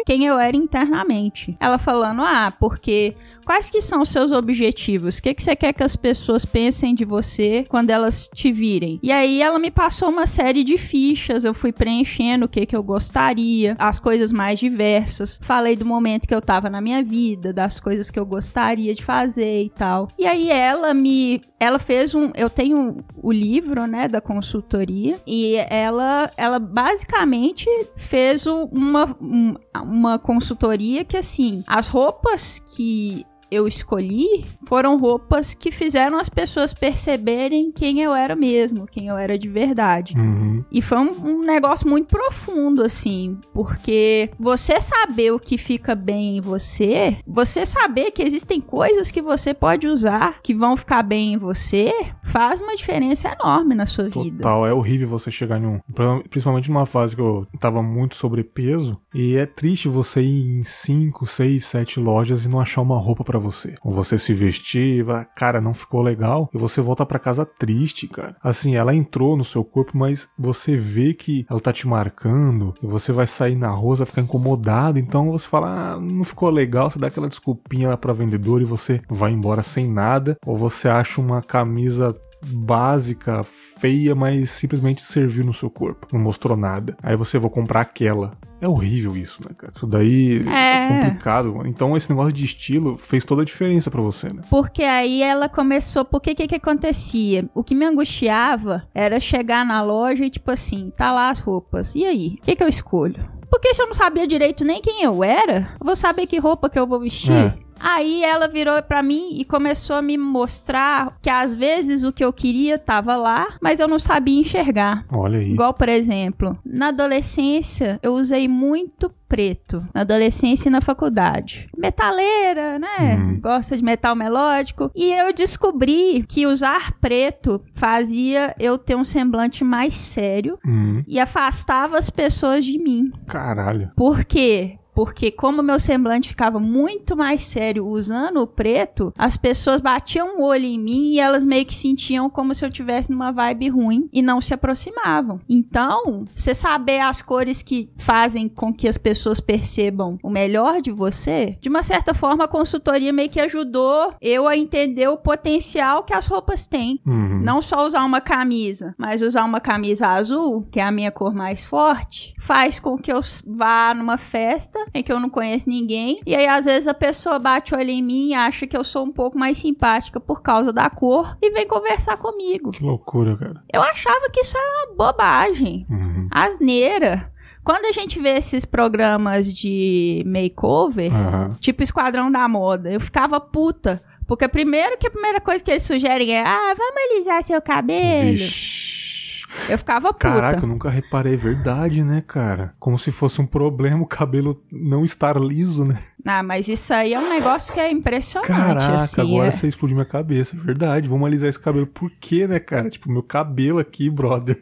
quem eu era internamente. Ela falando, ah, porque quais que são os seus objetivos? O que, que você quer que as pessoas pensem de você quando elas te virem? E aí ela me passou uma série de fichas, eu fui preenchendo o que, que eu gostaria, as coisas mais diversas. Falei do momento que eu tava na minha vida, das coisas que eu gostaria de fazer e tal. E aí ela me. Ela fez um. Eu tenho o livro, né, da consultoria, e ela, ela basicamente fez uma, uma consultoria que, assim, as roupas que eu escolhi foram roupas que fizeram as pessoas perceberem quem eu era mesmo, quem eu era de verdade. Uhum. E foi um, um, negócio muito profundo, assim, porque você saber o que fica bem em você, você saber que existem coisas que você pode usar que vão ficar bem em você, faz uma diferença enorme na sua Total, vida. Total, é horrível você chegar em um. Principalmente numa fase que eu tava muito sobrepeso, e é triste você ir em 5, 6, 7 lojas e não achar uma roupa para você. Ou você se vestir, cara, não ficou legal, e você volta para casa triste, cara. Assim, ela entrou no seu corpo, mas você vê que ela tá te marcando, e você vai sair na rua, vai ficar incomodado, então você fala, ah, não ficou legal, você dá aquela desculpinha lá pra vendedor e você vai embora sem nada, ou você acha uma camisa básica, feia, mas simplesmente serviu no seu corpo. Não mostrou nada. Aí você vai comprar aquela. É horrível isso, né, cara? Isso daí é, é complicado. Então esse negócio de estilo fez toda a diferença para você, né? Porque aí ela começou. Porque que que acontecia? O que me angustiava era chegar na loja e tipo assim, tá lá as roupas. E aí? O que que eu escolho? Porque se eu não sabia direito nem quem eu era, eu vou saber que roupa que eu vou vestir. É. Aí ela virou para mim e começou a me mostrar que às vezes o que eu queria tava lá, mas eu não sabia enxergar. Olha aí. Igual, por exemplo, na adolescência eu usei muito preto, na adolescência e na faculdade. Metaleira, né? Hum. Gosta de metal melódico. E eu descobri que usar preto fazia eu ter um semblante mais sério hum. e afastava as pessoas de mim. Caralho. Por quê? Porque como meu semblante ficava muito mais sério usando o preto, as pessoas batiam o olho em mim e elas meio que sentiam como se eu tivesse numa vibe ruim e não se aproximavam. Então, você saber as cores que fazem com que as pessoas percebam o melhor de você, de uma certa forma a consultoria meio que ajudou eu a entender o potencial que as roupas têm. Uhum. Não só usar uma camisa, mas usar uma camisa azul, que é a minha cor mais forte, faz com que eu vá numa festa em que eu não conheço ninguém. E aí, às vezes, a pessoa bate o olho em mim e acha que eu sou um pouco mais simpática por causa da cor e vem conversar comigo. Que loucura, cara. Eu achava que isso era uma bobagem. Uhum. Asneira. Quando a gente vê esses programas de makeover, uhum. tipo Esquadrão da Moda, eu ficava puta. Porque primeiro que a primeira coisa que eles sugerem é, ah, vamos alisar seu cabelo. Vixe. Eu ficava puta. Caraca, eu nunca reparei, é verdade, né, cara? Como se fosse um problema o cabelo não estar liso, né? Ah, mas isso aí é um negócio que é impressionante, Caraca, assim. agora é. você explodiu minha cabeça, é verdade. Vamos alisar esse cabelo. Por quê, né, cara? Tipo, meu cabelo aqui, brother.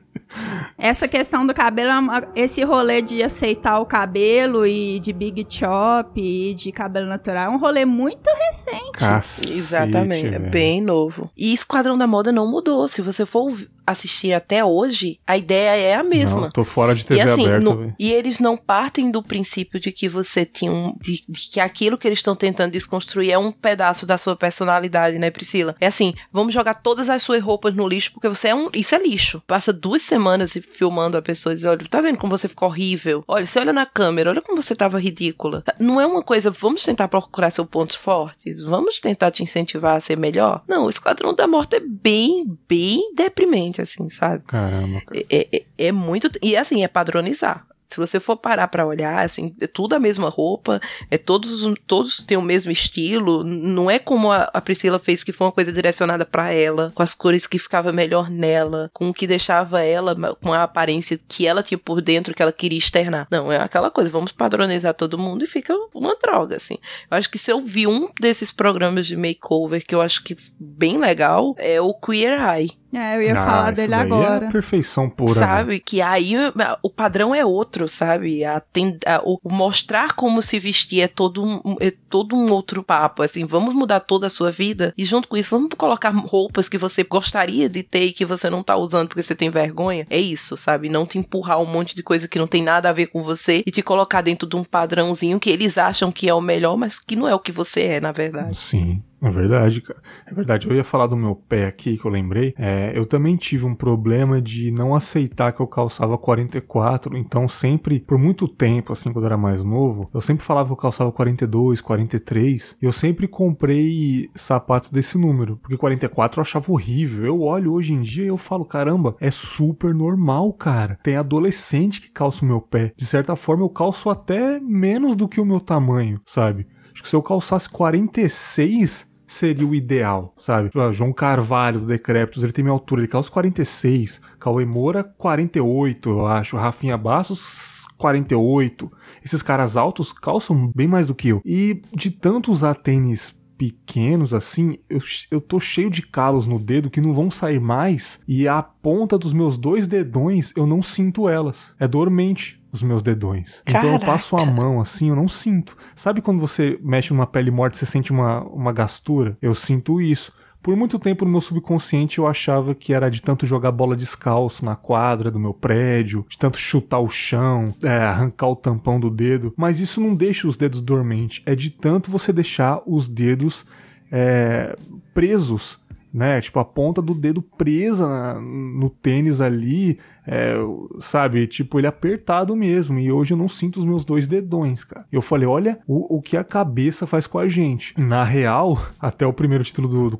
Essa questão do cabelo, é esse rolê de aceitar o cabelo e de big chop e de cabelo natural é um rolê muito recente. Cacete, Exatamente, é bem novo. E Esquadrão da Moda não mudou. Se você for assistir até hoje, a ideia é a mesma. Não, tô fora de TV e, assim, aberta. No, e eles não partem do princípio de que você tinha um. De, de que aquilo que eles estão tentando desconstruir é um pedaço da sua personalidade, né, Priscila? É assim, vamos jogar todas as suas roupas no lixo, porque você é um. Isso é lixo. Passa duas semanas filmando a pessoa e diz: olha, tá vendo como você ficou horrível? Olha, você olha na câmera, olha como você tava ridícula. Não é uma coisa, vamos tentar procurar seus pontos fortes, vamos tentar te incentivar a ser melhor. Não, o Esquadrão da Morte é bem, bem deprimente, assim, sabe? Caramba. Cara. É, é, é muito. E assim, é padronizar Se você for parar para olhar, assim, é tudo a mesma roupa, é todos todos têm o mesmo estilo, não é como a, a Priscila fez que foi uma coisa direcionada para ela, com as cores que ficava melhor nela, com o que deixava ela com a aparência que ela tinha por dentro que ela queria externar. Não, é aquela coisa, vamos padronizar todo mundo e fica uma droga assim. Eu acho que se eu vi um desses programas de makeover que eu acho que bem legal é o Queer Eye é, eu ia ah, falar dele é agora. É perfeição pura. Né? Sabe? Né? Que aí o padrão é outro, sabe? A, a, o mostrar como se vestir é todo, um, é todo um outro papo. Assim, vamos mudar toda a sua vida e junto com isso, vamos colocar roupas que você gostaria de ter e que você não tá usando porque você tem vergonha. É isso, sabe? Não te empurrar um monte de coisa que não tem nada a ver com você e te colocar dentro de um padrãozinho que eles acham que é o melhor, mas que não é o que você é, na verdade. Sim. É verdade, cara. É verdade. Eu ia falar do meu pé aqui, que eu lembrei. É, eu também tive um problema de não aceitar que eu calçava 44. Então, sempre, por muito tempo, assim, quando eu era mais novo, eu sempre falava que eu calçava 42, 43. E eu sempre comprei sapatos desse número. Porque 44 eu achava horrível. Eu olho hoje em dia e eu falo, caramba, é super normal, cara. Tem adolescente que calça o meu pé. De certa forma, eu calço até menos do que o meu tamanho, sabe? Acho que se eu calçasse 46, seria o ideal, sabe? João Carvalho do Decréptos, ele tem minha altura, ele calça 46. Cauê Moura, 48, eu acho. Rafinha Bassos, 48. Esses caras altos calçam bem mais do que eu. E de tanto usar tênis pequenos assim, eu, eu tô cheio de calos no dedo que não vão sair mais e a ponta dos meus dois dedões eu não sinto elas. É dormente os meus dedões. Caraca. Então eu passo a mão assim, eu não sinto. Sabe quando você mexe numa pele morta, você sente uma, uma gastura? Eu sinto isso. Por muito tempo no meu subconsciente eu achava que era de tanto jogar bola descalço na quadra do meu prédio, de tanto chutar o chão, é, arrancar o tampão do dedo. Mas isso não deixa os dedos dormentes. É de tanto você deixar os dedos é, presos né? Tipo, a ponta do dedo presa na, no tênis ali, é, sabe? Tipo, ele apertado mesmo. E hoje eu não sinto os meus dois dedões, cara. Eu falei, olha o, o que a cabeça faz com a gente. Na real, até o primeiro título do, do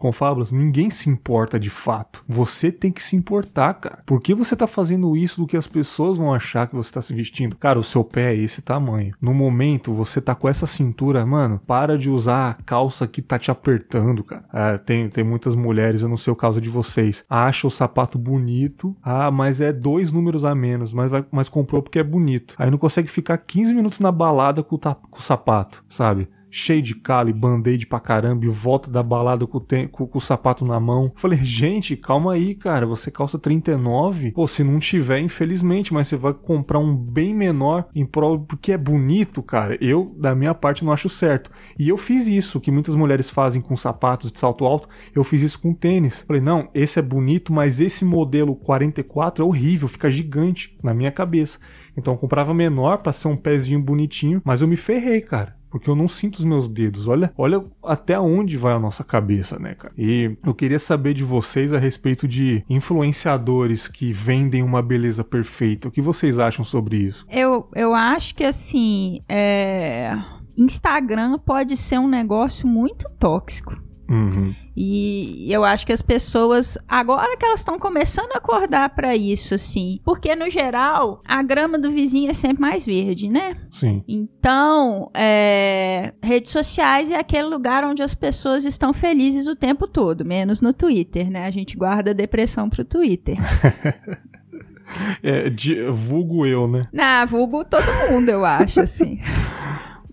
ninguém se importa de fato. Você tem que se importar, cara. Por que você tá fazendo isso do que as pessoas vão achar que você tá se vestindo? Cara, o seu pé é esse tamanho. No momento, você tá com essa cintura, mano, para de usar a calça que tá te apertando, cara. É, tem, tem muitas mulheres, eu não sei o caso de vocês, acha o sapato bonito, ah, mas é dois dois números a menos, mas, vai, mas comprou porque é bonito. Aí não consegue ficar 15 minutos na balada com o, com o sapato, sabe? Cheio de calo e band-aid pra caramba e volta da balada com o, com, o sapato na mão. Falei, gente, calma aí, cara, você calça 39? Pô, se não tiver, infelizmente, mas você vai comprar um bem menor em prol porque é bonito, cara. Eu, da minha parte, não acho certo. E eu fiz isso, que muitas mulheres fazem com sapatos de salto alto, eu fiz isso com tênis. Falei, não, esse é bonito, mas esse modelo 44 é horrível, fica gigante na minha cabeça. Então eu comprava menor para ser um pezinho bonitinho, mas eu me ferrei, cara porque eu não sinto os meus dedos. Olha, olha até onde vai a nossa cabeça, né, cara? E eu queria saber de vocês a respeito de influenciadores que vendem uma beleza perfeita. O que vocês acham sobre isso? Eu, eu acho que assim, é... Instagram pode ser um negócio muito tóxico. Uhum. E eu acho que as pessoas, agora que elas estão começando a acordar para isso, assim. Porque, no geral, a grama do vizinho é sempre mais verde, né? Sim. Então, é, redes sociais é aquele lugar onde as pessoas estão felizes o tempo todo, menos no Twitter, né? A gente guarda a depressão pro Twitter. é, de, vulgo eu, né? Na, vulgo todo mundo, eu acho, assim.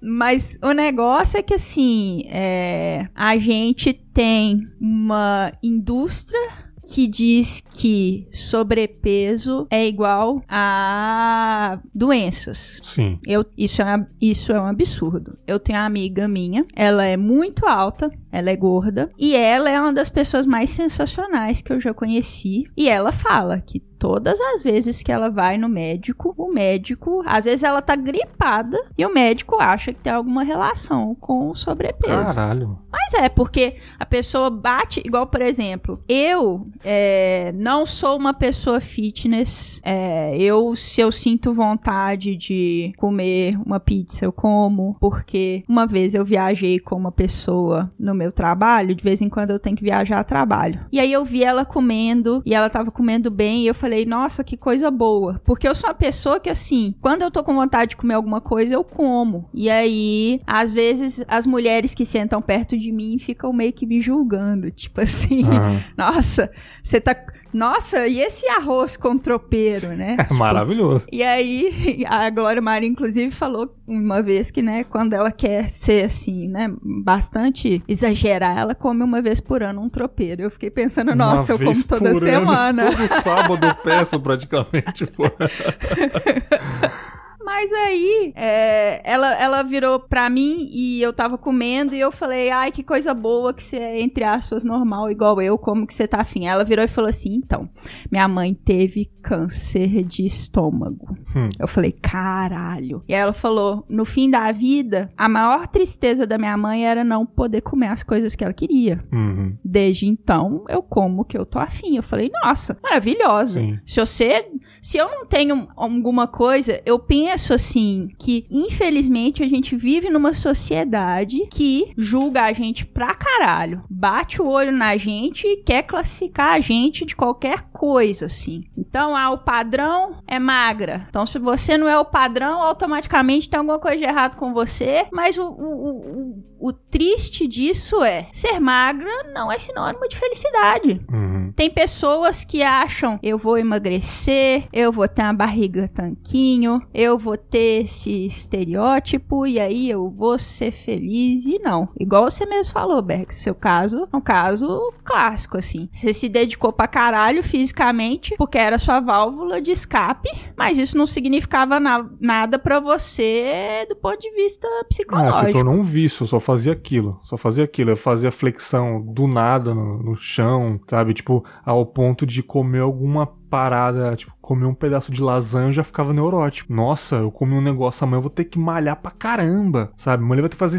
Mas o negócio é que, assim, é, a gente tem uma indústria que diz que sobrepeso é igual a doenças. Sim. Eu, isso, é, isso é um absurdo. Eu tenho uma amiga minha, ela é muito alta, ela é gorda, e ela é uma das pessoas mais sensacionais que eu já conheci. E ela fala que todas as vezes que ela vai no médico, o médico, às vezes ela tá gripada e o médico acha que tem alguma relação com o sobrepeso. Caralho. Mas é, porque a pessoa bate, igual, por exemplo, eu é, não sou uma pessoa fitness. É, eu, se eu sinto vontade de comer uma pizza, eu como, porque uma vez eu viajei com uma pessoa no meu trabalho, de vez em quando eu tenho que viajar a trabalho. E aí eu vi ela comendo, e ela tava comendo bem, e eu falei, nossa, que coisa boa. Porque eu sou uma pessoa que, assim, quando eu tô com vontade de comer alguma coisa, eu como. E aí, às vezes, as mulheres que sentam perto de mim ficam meio que me julgando. Tipo assim, uhum. nossa, você tá nossa, e esse arroz com tropeiro, né? É maravilhoso. E aí, a Glória Maria, inclusive, falou uma vez que, né, quando ela quer ser assim, né, bastante exagerar, ela come uma vez por ano um tropeiro. Eu fiquei pensando, nossa, uma eu como toda semana. Ano, todo sábado eu peço praticamente, pô. Mas aí, é, ela, ela virou pra mim e eu tava comendo e eu falei, ai, que coisa boa que você é, entre aspas, normal, igual eu, como que você tá afim? Ela virou e falou assim, então, minha mãe teve câncer de estômago. Hum. Eu falei, caralho. E ela falou, no fim da vida, a maior tristeza da minha mãe era não poder comer as coisas que ela queria. Uhum. Desde então, eu como o que eu tô afim. Eu falei, nossa, maravilhoso. Sim. Se você se eu não tenho alguma coisa, eu penso assim que infelizmente a gente vive numa sociedade que julga a gente pra caralho, bate o olho na gente e quer classificar a gente de qualquer coisa assim. Então, ah, o padrão é magra. Então, se você não é o padrão, automaticamente tem alguma coisa de errado com você, mas o, o, o o triste disso é ser magra não é sinônimo de felicidade. Uhum. Tem pessoas que acham eu vou emagrecer, eu vou ter uma barriga tanquinho, eu vou ter esse estereótipo e aí eu vou ser feliz e não. Igual você mesmo falou, Berg, seu caso é um caso clássico assim. Você se dedicou pra caralho fisicamente porque era sua válvula de escape, mas isso não significava na nada para você do ponto de vista psicológico. Ah, se tornou um vício, só fazia aquilo, só fazia aquilo. Eu fazia flexão do nada no, no chão, sabe? Tipo, ao ponto de comer alguma parada, tipo, comer um pedaço de lasanha eu já ficava neurótico. Nossa, eu comi um negócio amanhã, eu vou ter que malhar pra caramba, sabe? Mulher vai ter que fazer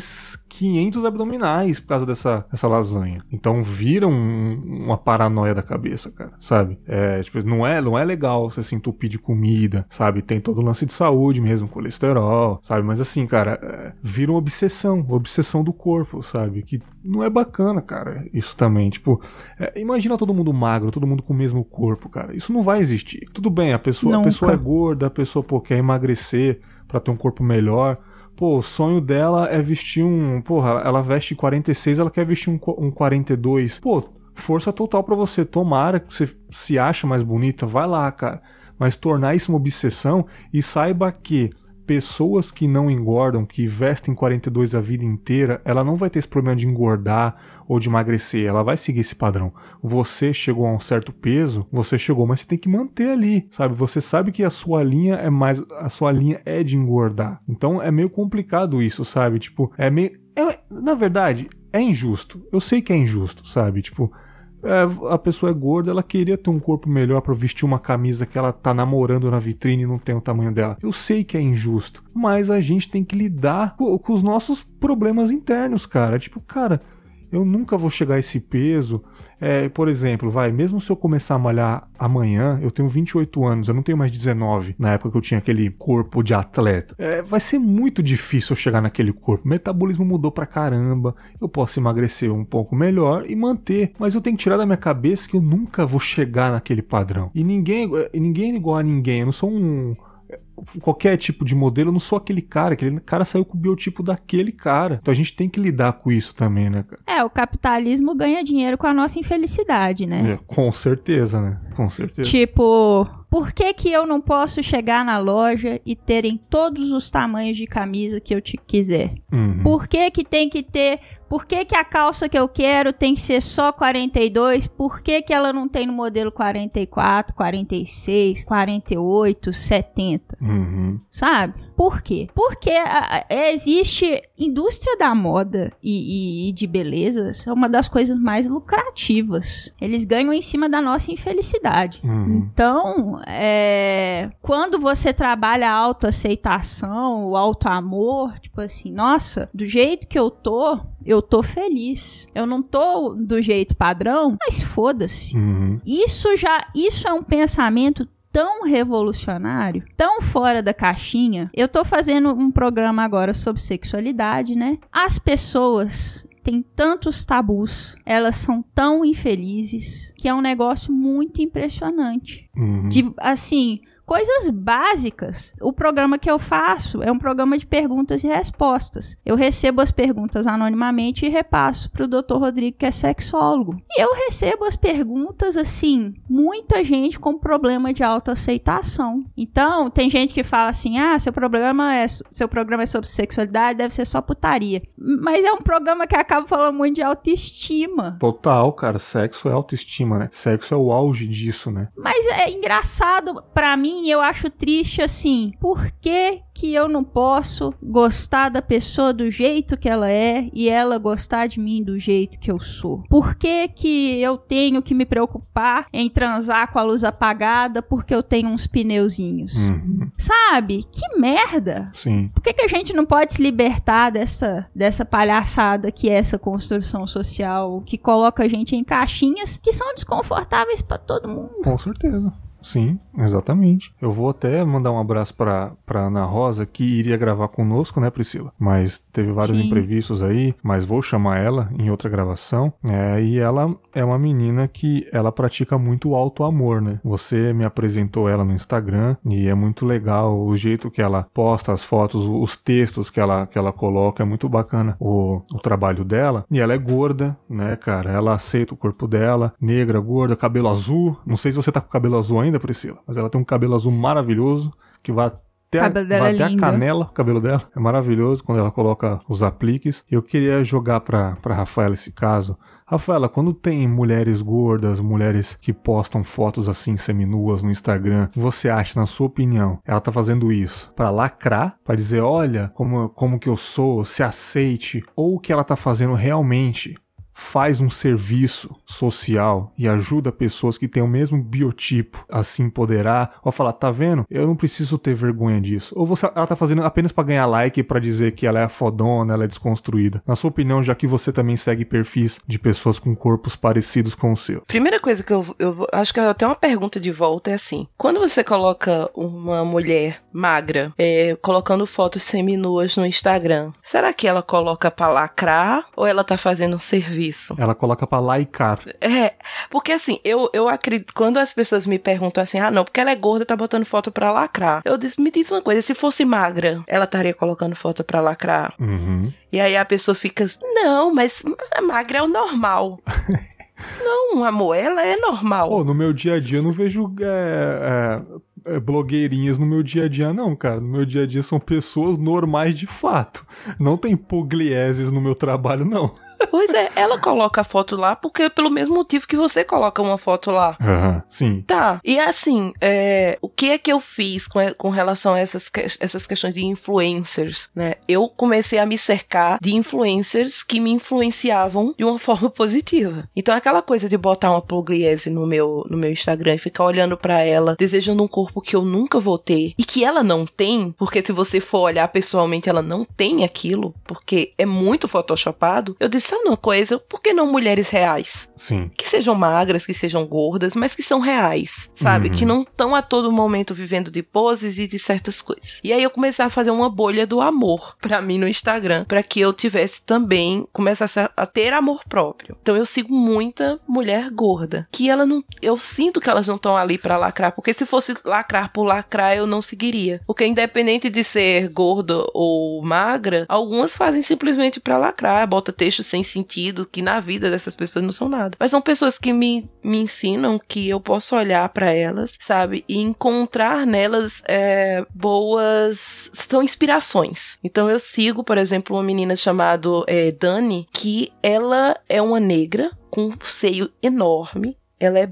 500 abdominais por causa dessa, dessa lasanha. Então vira um, uma paranoia da cabeça, cara, sabe? É, tipo, não é, não é legal você se entupir de comida, sabe? Tem todo o lance de saúde mesmo, colesterol, sabe? Mas assim, cara, é, vira uma obsessão, uma obsessão do corpo, sabe? Que não é bacana, cara, isso também. Tipo, é, imagina todo mundo magro, todo mundo com o mesmo corpo, cara. Isso não vai existir. Tudo bem, a pessoa, a pessoa é gorda, a pessoa pô, quer emagrecer para ter um corpo melhor. Pô, o sonho dela é vestir um. Porra, ela veste 46, ela quer vestir um, um 42. Pô, força total para você. Tomara que você se acha mais bonita, vai lá, cara. Mas tornar isso uma obsessão e saiba que pessoas que não engordam, que vestem 42 a vida inteira, ela não vai ter esse problema de engordar ou de emagrecer, ela vai seguir esse padrão. Você chegou a um certo peso, você chegou, mas você tem que manter ali, sabe? Você sabe que a sua linha é mais a sua linha é de engordar. Então é meio complicado isso, sabe? Tipo, é meio é, na verdade, é injusto. Eu sei que é injusto, sabe? Tipo, é, a pessoa é gorda, ela queria ter um corpo melhor para vestir uma camisa que ela tá namorando na vitrine e não tem o tamanho dela. Eu sei que é injusto, mas a gente tem que lidar com, com os nossos problemas internos, cara. Tipo, cara, eu nunca vou chegar a esse peso. É, por exemplo, vai, mesmo se eu começar a malhar amanhã, eu tenho 28 anos, eu não tenho mais 19, na época que eu tinha aquele corpo de atleta. É, vai ser muito difícil eu chegar naquele corpo. O metabolismo mudou pra caramba, eu posso emagrecer um pouco melhor e manter, mas eu tenho que tirar da minha cabeça que eu nunca vou chegar naquele padrão. E ninguém, ninguém é igual a ninguém, eu não sou um qualquer tipo de modelo, eu não sou aquele cara, aquele cara saiu com o biotipo daquele cara. Então a gente tem que lidar com isso também, né, cara? É, o capitalismo ganha dinheiro com a nossa infelicidade, né? É, com certeza, né? Com certeza. Tipo, por que, que eu não posso chegar na loja e terem todos os tamanhos de camisa que eu te quiser? Uhum. Por que, que tem que ter por que, que a calça que eu quero tem que ser só 42? Por que, que ela não tem no modelo 44, 46, 48, 70? Uhum. Sabe? Por quê? Porque a, a, existe indústria da moda e, e, e, de beleza é uma das coisas mais lucrativas. Eles ganham em cima da nossa infelicidade. Uhum. Então, é, quando você trabalha a autoaceitação, o autoamor, tipo assim, nossa, do jeito que eu tô, eu tô feliz. Eu não tô do jeito padrão, mas foda-se. Uhum. Isso já, isso é um pensamento tão revolucionário, tão fora da caixinha. Eu tô fazendo um programa agora sobre sexualidade, né? As pessoas têm tantos tabus, elas são tão infelizes, que é um negócio muito impressionante. Uhum. De, assim, coisas básicas. O programa que eu faço é um programa de perguntas e respostas. Eu recebo as perguntas anonimamente e repasso para o Dr. Rodrigo, que é sexólogo. E eu recebo as perguntas assim, muita gente com problema de autoaceitação. Então, tem gente que fala assim: "Ah, seu programa é seu programa é sobre sexualidade, deve ser só putaria". Mas é um programa que acaba falando muito de autoestima. Total, cara, sexo é autoestima, né? Sexo é o auge disso, né? Mas é engraçado para mim, eu acho triste assim. Por que que eu não posso gostar da pessoa do jeito que ela é e ela gostar de mim do jeito que eu sou? Por que que eu tenho que me preocupar em transar com a luz apagada porque eu tenho uns pneuzinhos? Uhum. Sabe? Que merda! Sim. Por que, que a gente não pode se libertar dessa, dessa palhaçada que é essa construção social que coloca a gente em caixinhas que são desconfortáveis para todo mundo? Com certeza. Sim, exatamente. Eu vou até mandar um abraço para pra Ana Rosa, que iria gravar conosco, né, Priscila? Mas teve vários Sim. imprevistos aí, mas vou chamar ela em outra gravação. É, e ela é uma menina que ela pratica muito alto amor, né? Você me apresentou ela no Instagram e é muito legal o jeito que ela posta as fotos, os textos que ela, que ela coloca, é muito bacana o, o trabalho dela. E ela é gorda, né, cara? Ela aceita o corpo dela, negra, gorda, cabelo azul. Não sei se você tá com cabelo azul ainda, Priscila, mas ela tem um cabelo azul maravilhoso que vai até, a, vai é até a canela, o cabelo dela. É maravilhoso quando ela coloca os apliques. Eu queria jogar pra, pra Rafaela esse caso. Rafaela, quando tem mulheres gordas, mulheres que postam fotos assim seminuas no Instagram, você acha, na sua opinião, ela tá fazendo isso pra lacrar, pra dizer, olha como, como que eu sou, se aceite, ou que ela tá fazendo realmente faz um serviço social e ajuda pessoas que têm o mesmo biotipo a se empoderar, ou falar, tá vendo? Eu não preciso ter vergonha disso. Ou você, ela tá fazendo apenas pra ganhar like pra dizer que ela é fodona, ela é desconstruída. Na sua opinião, já que você também segue perfis de pessoas com corpos parecidos com o seu. Primeira coisa que eu, eu acho que até uma pergunta de volta é assim: quando você coloca uma mulher magra é, colocando fotos seminuas no Instagram, será que ela coloca pra lacrar ou ela tá fazendo um serviço? Ela coloca pra laicar. É, porque assim, eu, eu acredito, quando as pessoas me perguntam assim, ah não, porque ela é gorda, tá botando foto pra lacrar. Eu disse, me diz uma coisa, se fosse magra, ela estaria colocando foto pra lacrar? Uhum. E aí a pessoa fica, não, mas magra é o normal. não, amor, ela é normal. Pô, no meu dia a dia eu não vejo é, é, blogueirinhas no meu dia a dia, não, cara. No meu dia a dia são pessoas normais de fato. Não tem puglieses no meu trabalho, não. Pois é, ela coloca a foto lá porque é pelo mesmo motivo que você coloca uma foto lá. Aham, sim. Tá, e assim, é, o que é que eu fiz com, com relação a essas, que- essas questões de influencers, né? Eu comecei a me cercar de influencers que me influenciavam de uma forma positiva. Então, aquela coisa de botar uma pugliese no meu, no meu Instagram e ficar olhando pra ela, desejando um corpo que eu nunca vou ter e que ela não tem, porque se você for olhar pessoalmente, ela não tem aquilo, porque é muito photoshopado. Eu disse, uma coisa? Por que não mulheres reais? Sim. que sejam magras, que sejam gordas, mas que são reais, sabe? Uhum. Que não estão a todo momento vivendo de poses e de certas coisas. E aí eu comecei a fazer uma bolha do amor pra mim no Instagram, pra que eu tivesse também começasse a, a ter amor próprio. Então eu sigo muita mulher gorda, que ela não, eu sinto que elas não estão ali pra lacrar, porque se fosse lacrar por lacrar eu não seguiria. Porque independente de ser gorda ou magra, algumas fazem simplesmente pra lacrar, bota texto sem sentido, que na vida dessas pessoas não são nada. Mas são pessoas que me, me ensinam que eu posso olhar pra elas, sabe? E encontrar nelas é, boas. São inspirações. Então eu sigo, por exemplo, uma menina chamada é, Dani, que ela é uma negra com um seio enorme. Ela é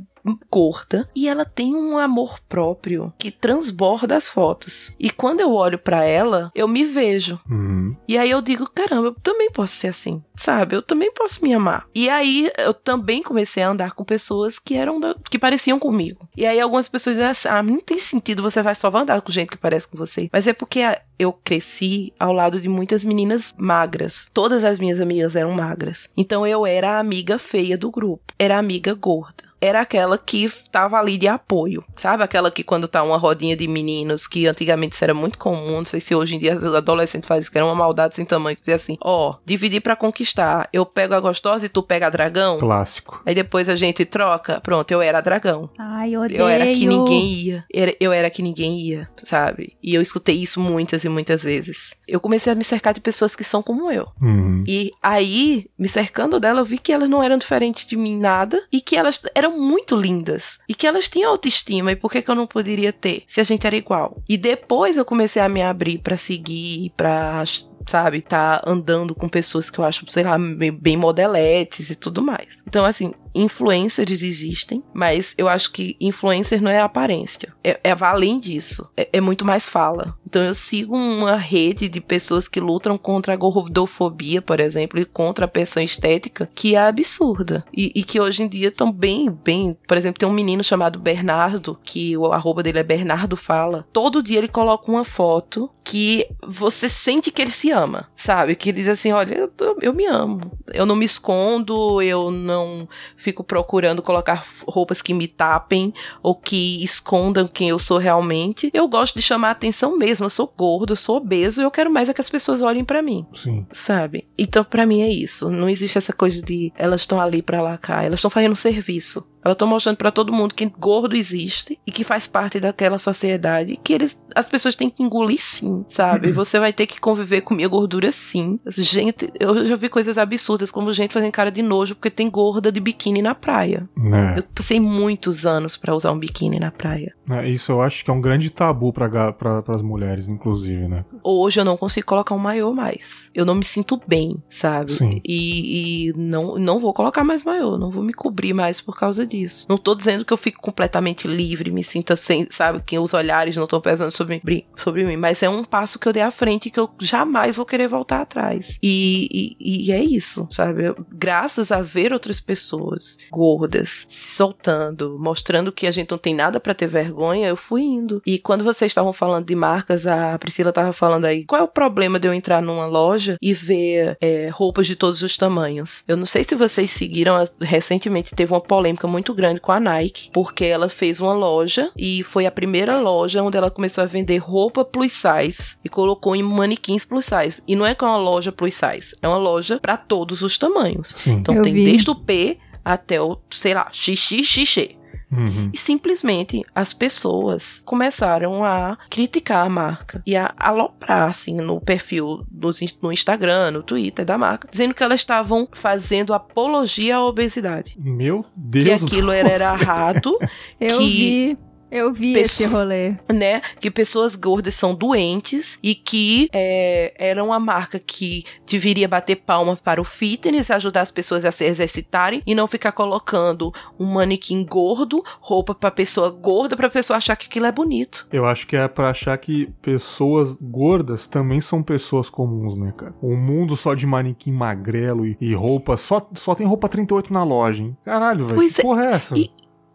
gorda e ela tem um amor próprio que transborda as fotos. E quando eu olho pra ela, eu me vejo. Uhum. E aí eu digo, caramba, eu também posso ser assim, sabe? Eu também posso me amar. E aí eu também comecei a andar com pessoas que eram da- que pareciam comigo. E aí algumas pessoas dizem assim, ah, não tem sentido, você vai só vai andar com gente que parece com você. Mas é porque ah, eu cresci ao lado de muitas meninas magras. Todas as minhas amigas eram magras. Então eu era a amiga feia do grupo. Era a amiga gorda era aquela que tava ali de apoio, sabe? Aquela que quando tá uma rodinha de meninos, que antigamente isso era muito comum, não sei se hoje em dia adolescente faz isso, que era uma maldade sem tamanho, que dizia assim, ó, oh, dividir para conquistar, eu pego a gostosa e tu pega a dragão. Clássico. Aí depois a gente troca, pronto, eu era dragão. Ai, odeio. Eu era que ninguém ia. Eu era que ninguém ia, sabe? E eu escutei isso muitas e muitas vezes. Eu comecei a me cercar de pessoas que são como eu. Uhum. E aí, me cercando dela, eu vi que elas não eram diferentes de mim nada e que elas eram muito lindas e que elas tinham autoestima e por que, que eu não poderia ter se a gente era igual? E depois eu comecei a me abrir para seguir, para sabe, tá andando com pessoas que eu acho, sei lá, bem modeletes e tudo mais. Então, assim, influencers existem, mas eu acho que influencer não é aparência. É, é além disso. É, é, muito mais fala. Então eu sigo uma rede de pessoas que lutam contra a gordofobia, por exemplo, e contra a pressão estética, que é absurda. E, e que hoje em dia estão bem, bem. Por exemplo, tem um menino chamado Bernardo, que o arroba dele é Bernardo Fala. Todo dia ele coloca uma foto que você sente que ele se ama, sabe? Que ele diz assim: olha, eu, eu me amo. Eu não me escondo, eu não fico procurando colocar roupas que me tapem ou que escondam quem eu sou realmente. Eu gosto de chamar atenção mesmo. Eu sou gordo, eu sou obeso e eu quero mais é que as pessoas olhem para mim. Sim. Sabe? Então, para mim é isso. Não existe essa coisa de elas estão ali para lá cá. Elas estão fazendo um serviço. Elas estão mostrando para todo mundo que gordo existe e que faz parte daquela sociedade que eles, as pessoas têm que engolir sim, sabe? Uhum. Você vai ter que conviver com minha gordura sim. Gente, eu já vi coisas absurdas como gente fazendo cara de nojo porque tem gorda de biquíni na praia. É. Eu passei muitos anos para usar um biquíni na praia. É, isso eu acho que é um grande tabu para as mulheres, inclusive, né? Hoje eu não consigo colocar um maiô mais. Eu não me sinto bem, sabe? Sim. E, e não, não vou colocar mais maiô, não vou me cobrir mais por causa disso. Não tô dizendo que eu fico completamente livre, me sinta sem, sabe, que os olhares não estão pesando sobre, sobre mim, mas é um passo que eu dei à frente que eu jamais vou querer voltar atrás. E, e, e é isso, sabe? Graças a ver outras pessoas gordas se soltando, mostrando que a gente não tem nada para ter vergonha, eu fui indo. E quando vocês estavam falando de marcas, a Priscila tava falando aí, qual é o problema de eu entrar numa loja e ver é, roupas de todos os tamanhos? Eu não sei se vocês seguiram, recentemente teve uma polêmica muito grande com a Nike, porque ela fez uma loja e foi a primeira loja onde ela começou a vender roupa plus size e colocou em manequins plus size. E não é que é uma loja plus size, é uma loja para todos os tamanhos. Sim. Então Eu tem vi. desde o P até o, sei lá, XXXX. Uhum. E simplesmente as pessoas começaram a criticar a marca e a aloprar, assim, no perfil dos no Instagram, no Twitter da marca, dizendo que elas estavam fazendo apologia à obesidade. Meu Deus que aquilo era, errado, Eu que vi. Eu vi Pessoa- esse rolê. né? Que pessoas gordas são doentes e que é, era uma marca que deveria bater palma para o fitness, ajudar as pessoas a se exercitarem e não ficar colocando um manequim gordo, roupa pra pessoa gorda, pra pessoa achar que aquilo é bonito. Eu acho que é pra achar que pessoas gordas também são pessoas comuns, né, cara? Um mundo só de manequim magrelo e, e roupa, só, só tem roupa 38 na loja, hein? Caralho, velho. Que é, porra é essa? e-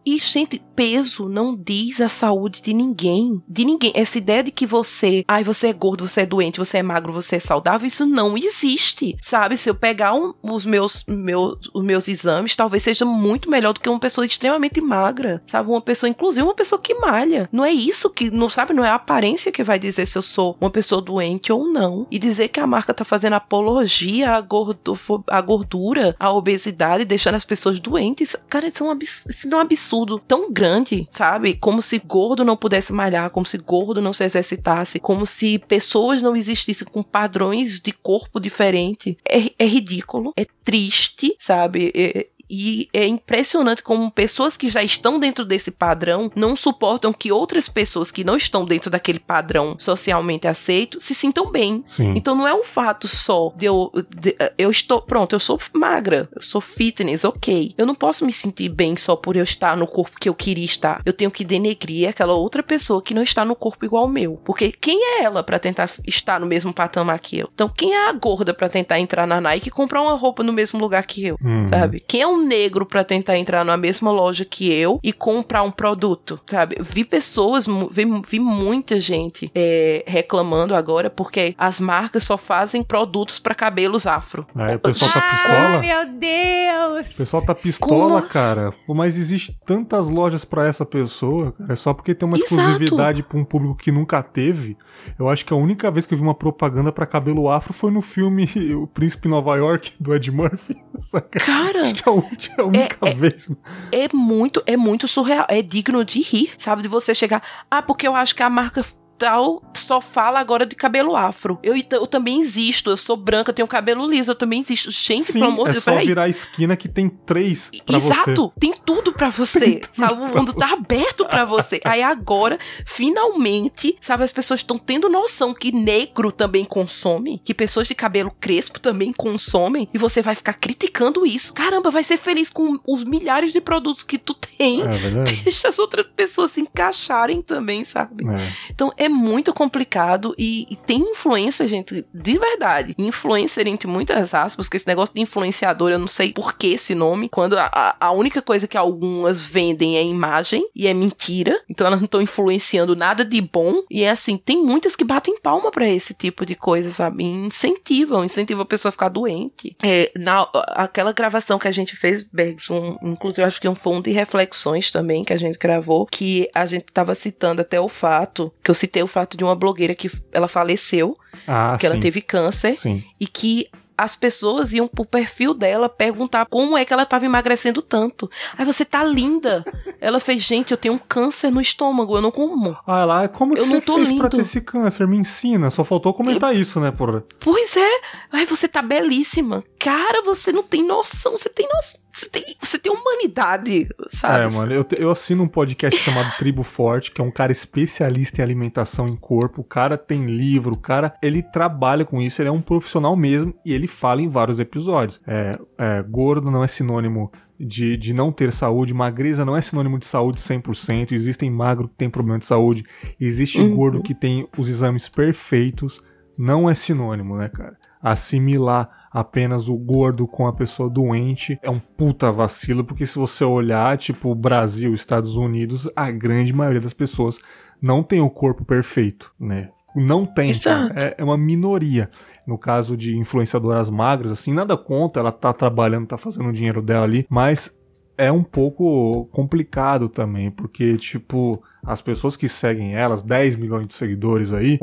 E, gente, peso não diz a saúde de ninguém. De ninguém. Essa ideia de que você, ai, você é gordo, você é doente, você é magro, você é saudável, isso não existe. Sabe? Se eu pegar um- os, meus, meus, os meus exames, talvez seja muito melhor do que uma pessoa extremamente magra. Sabe? Uma pessoa, inclusive uma pessoa que malha. Não é isso que, não sabe? Não é a aparência que vai dizer se eu sou uma pessoa doente ou não. E dizer que a marca tá fazendo apologia à, gordofo- à gordura, à obesidade, deixando as pessoas doentes. Cara, isso é um absurdo tão grande, sabe? Como se gordo não pudesse malhar, como se gordo não se exercitasse, como se pessoas não existissem com padrões de corpo diferente. É, é ridículo, é triste, sabe? É- e é impressionante como pessoas que já estão dentro desse padrão não suportam que outras pessoas que não estão dentro daquele padrão socialmente aceito se sintam bem. Sim. Então não é um fato só de eu. de- eu estou. Pronto, eu sou magra, eu sou fitness, ok. Eu não posso me sentir bem só por eu estar no corpo que eu queria estar. Eu tenho que denegrir aquela outra pessoa que não está no corpo igual ao meu. Porque quem é ela pra tentar estar no mesmo patamar que eu? Então quem é a gorda pra tentar entrar na Nike e comprar uma roupa no mesmo lugar que eu? Uhum. Sabe? Quem é um um negro para tentar entrar na mesma loja que eu e comprar um produto, sabe? Vi pessoas, vi, vi muita gente é, reclamando agora porque as marcas só fazem produtos para cabelos afro. Aí o pessoal tá pistola. Ai, meu Deus! O pessoal tá pistola, Como cara. Mas existe tantas lojas pra essa pessoa, cara. É só porque tem uma Exato. exclusividade pra um público que nunca teve. Eu acho que a única vez que eu vi uma propaganda pra cabelo afro foi no filme O Príncipe Nova York, do Ed Murphy. Cara, Acho que é a a única é- vez. é muito, é muito surreal. É digno de rir, sabe? De você chegar. Ah, porque eu acho que a marca tal só fala agora de cabelo afro. Eu, eu também existo, eu sou branca, eu tenho cabelo liso, eu também existo. Gente, Sim, pelo amor é de Deus, só peraí. virar a esquina que tem três pra você. Exato, tem tudo pra você, sabe? O mundo tá você. aberto pra você. Aí agora, finalmente, sabe, as pessoas estão tendo noção que negro também consome, que pessoas de cabelo crespo também consomem, e você vai ficar criticando isso. Caramba, vai ser feliz com os milhares de produtos que tu tem. É verdade. Deixa as outras pessoas se encaixarem também, sabe? É. Então é muito complicado e, e tem influência, gente, de verdade. Influencer entre muitas aspas, porque esse negócio de influenciador, eu não sei por que esse nome, quando a, a- única coisa que algumas vendem é imagem e é mentira, então elas não estão influenciando nada de bom. E é assim, tem muitas que batem palma pra esse tipo de coisa, sabe? E incentivam, incentivam a pessoa a ficar doente. É, na, aquela gravação que a gente fez, Bergs, um, inclusive acho que um fundo de reflexões também que a gente gravou, que a gente tava citando até o fato, que eu citei o fato de uma blogueira que ela faleceu, Ah, que sim. ela teve câncer, Sim. e que as pessoas iam pro perfil dela perguntar como é que ela tava emagrecendo tanto. Aí você tá linda. Ela fez, gente, eu tenho um câncer no estômago, eu não como. Ah lá, como que Eu não você fez pra lindo. ter esse câncer? Me ensina. Só faltou comentar isso, né, porra? Pois é. Ai, você tá belíssima. Cara, você não tem noção. Você tem noção. Você tem, você tem humanidade, sabe? É, mano, eu, eu assino um podcast chamado Tribo Forte, que é um cara especialista em alimentação em corpo. O cara tem livro, o cara, ele trabalha com isso, ele é um profissional mesmo e ele fala em vários episódios. É, é, gordo não é sinônimo de, de não ter saúde, magreza não é sinônimo de saúde 100%, existem magro que tem problema de saúde, existe Uhum. gordo que tem os exames perfeitos, não é sinônimo, né, cara? Assimilar apenas o gordo com a pessoa doente é um puta vacilo, porque se você olhar, tipo, Brasil, Estados Unidos, a grande maioria das pessoas não tem o corpo perfeito, né? Não tem, cara. Exato. É, é uma minoria. No caso de influenciadoras magras, assim, nada contra, ela tá trabalhando, tá fazendo o dinheiro dela ali, mas é um pouco complicado também, porque, tipo, as pessoas que seguem elas, 10 milhões de seguidores aí,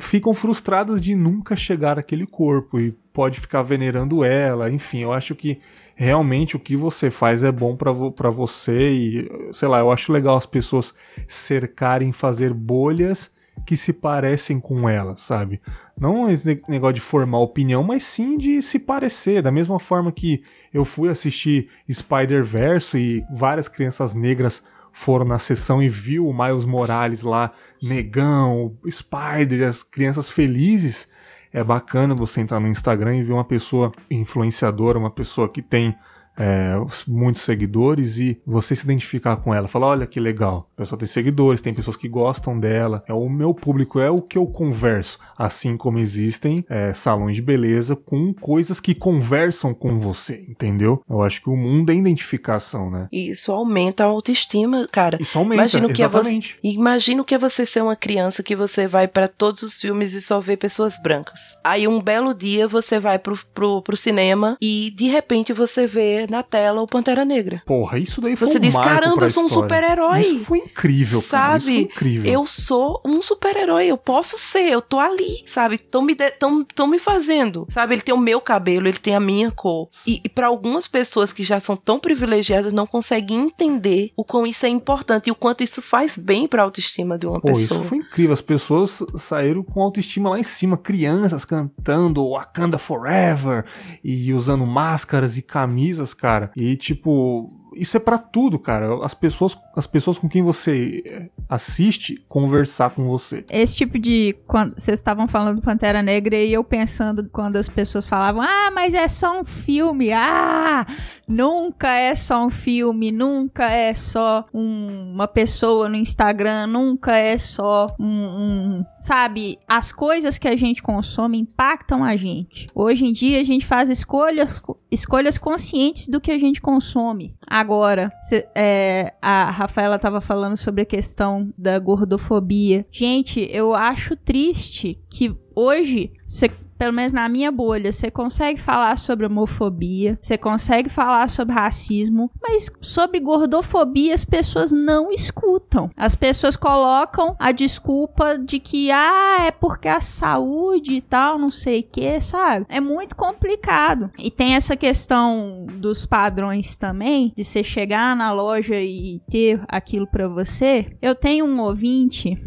ficam frustradas de nunca chegar àquele corpo e pode ficar venerando ela, enfim, eu acho que realmente o que você faz é bom pra vo você e, sei lá, eu acho legal as pessoas cercarem, fazer bolhas que se parecem com ela, sabe? Não esse ne- negócio de formar opinião, mas sim de se parecer. Da mesma forma que eu fui assistir Spider-Verse e várias crianças negras foram na sessão e viu o Miles Morales lá, negão, Spider, as crianças felizes. É bacana você entrar no Instagram e ver uma pessoa influenciadora, uma pessoa que tem é, muitos seguidores e você se identificar com ela. Falar, olha que legal, a pessoa tem seguidores, tem pessoas que gostam dela. É o meu público, é o que eu converso. Assim como existem é, salões de beleza com coisas que conversam com você, entendeu? Eu acho que o mundo é identificação, né? E isso aumenta a autoestima, cara. Isso aumenta, Imagina o que é você, exatamente. imagina o que é você ser uma criança que você vai pra todos os filmes e só vê pessoas brancas. Aí um belo dia você vai pro, pro, pro cinema e de repente você vê na tela o Pantera Negra. Porra, isso daí foi Você um diz, caramba, eu sou um super-herói. Isso foi incrível, cara. Isso foi Sabe? incrível. Eu sou um super-herói, eu posso ser, eu tô ali, sabe? Tão me, de- tão, tão me fazendo, sabe? Ele tem o meu cabelo, ele tem a minha cor. E, e para algumas pessoas que já são tão privilegiadas, não conseguem entender o quão isso é importante e o quanto isso faz bem pra autoestima de uma Pô, isso pessoa. foi incrível. As pessoas saíram com autoestima lá em cima, crianças cantando Wakanda Forever e usando máscaras e camisas, cara. E tipo, isso é pra tudo, cara. As pessoas, as pessoas com quem você assiste conversar com você. Esse tipo de. Quando vocês estavam falando do Pantera Negra e eu pensando quando as pessoas falavam, ah, mas é só um filme. Ah, nunca é só um filme, nunca é só um, uma pessoa no Instagram, nunca é só um, um. Sabe, as coisas que a gente consome impactam a gente. Hoje em dia a gente faz escolhas, escolhas conscientes do que a gente consome. Agora, cê, é, a Rafaela estava falando sobre a questão da gordofobia. Gente, eu acho triste que hoje você pelo menos na minha bolha, você consegue falar sobre homofobia, você consegue falar sobre racismo, mas sobre gordofobia as pessoas não escutam. As pessoas colocam a desculpa de que, ah, é porque a saúde e tal, não sei o que, sabe? É muito complicado. E tem essa questão dos padrões também, de você chegar na loja e ter aquilo para você. Eu tenho um ouvinte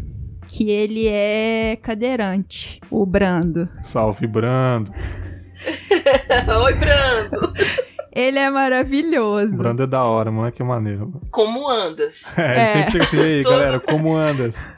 que ele é cadeirante, o Brando. Salve, Brando. Oi, Brando. Ele é maravilhoso. Brando é da hora, mano, que maneiro. Como andas? É, ele é. sempre chega assim, ei, galera, como andas?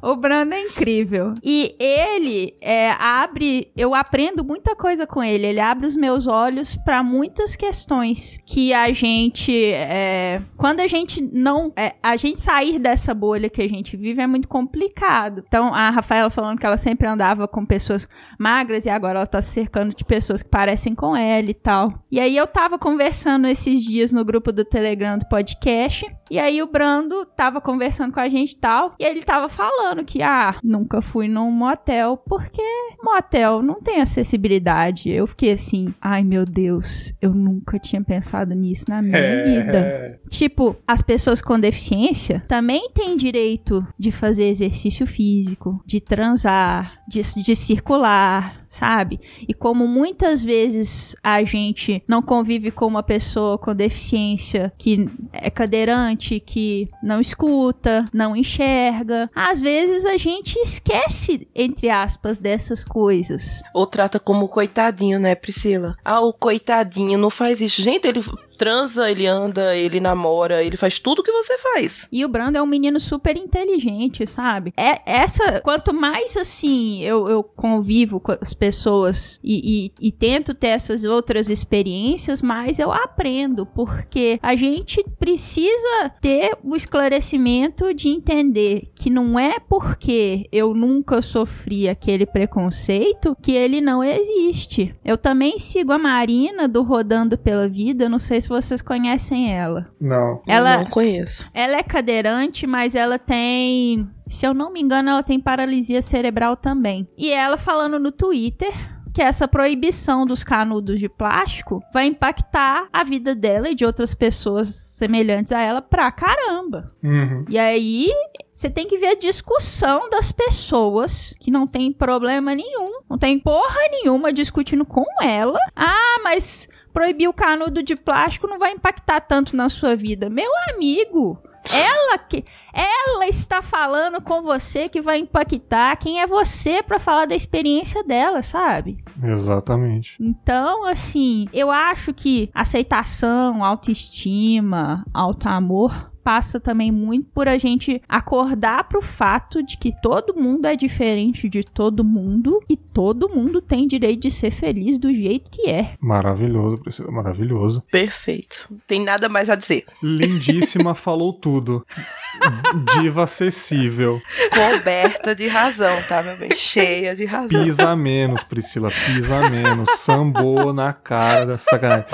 O Brando é incrível. E ele é, abre. Eu aprendo muita coisa com ele. Ele abre os meus olhos para muitas questões que a gente. É, quando a gente não. É, a gente sair dessa bolha que a gente vive é muito complicado. Então, a Rafaela falando que ela sempre andava com pessoas magras e agora ela tá se cercando de pessoas que parecem com ela e tal. E aí eu tava conversando esses dias no grupo do Telegram do podcast. E aí o Brando tava conversando com a gente e tal. E ele tava falando que, ah, nunca fui num motel porque motel não tem acessibilidade. Eu fiquei assim, ai meu Deus, eu nunca tinha pensado nisso na minha é... vida. Tipo, as pessoas com deficiência também têm direito de fazer exercício físico, de transar, de, de circular, sabe? E como muitas vezes a gente não convive com uma pessoa com deficiência que é cadeirante, que não escuta, não enxerga, às vezes a gente esquece, entre aspas, dessas coisas. Ou trata como coitadinho, né, Priscila? Ah, o coitadinho não faz isso. Gente, ele transa, ele anda, ele namora, ele faz tudo que você faz. E o Brando é um menino super inteligente, sabe? É essa. Quanto mais assim eu, eu convivo com as pessoas e, e, e tento ter essas outras experiências, mais eu aprendo, porque a gente precisa ter o esclarecimento de entender que não é porque eu nunca sofri aquele preconceito que ele não existe. Eu também sigo a Marina do Rodando pela Vida, não sei se se vocês conhecem ela. Não. Ela, não conheço. Ela é cadeirante, mas ela tem. Se eu não me engano, ela tem paralisia cerebral também. E ela falando no Twitter que essa proibição dos canudos de plástico vai impactar a vida dela e de outras pessoas semelhantes a ela pra caramba. Uhum. E aí, você tem que ver a discussão das pessoas que não tem problema nenhum, não tem porra nenhuma discutindo com ela. Ah, mas proibir o canudo de plástico não vai impactar tanto na sua vida. Meu amigo, ela que ela está falando com você que vai impactar. Quem é você para falar da experiência dela, sabe? Exatamente. Então, assim, eu acho que aceitação, autoestima, alto amor passa também muito por a gente acordar pro fato de que todo mundo é diferente de todo mundo e todo mundo tem direito de ser feliz do jeito que é. Maravilhoso, Priscila, maravilhoso. Perfeito. Tem nada mais a dizer. Lindíssima, falou tudo. Diva acessível. Coberta de razão, tá, meu bem? Cheia de razão. Pisa menos, Priscila, pisa menos. Sambou na cara da sacanagem.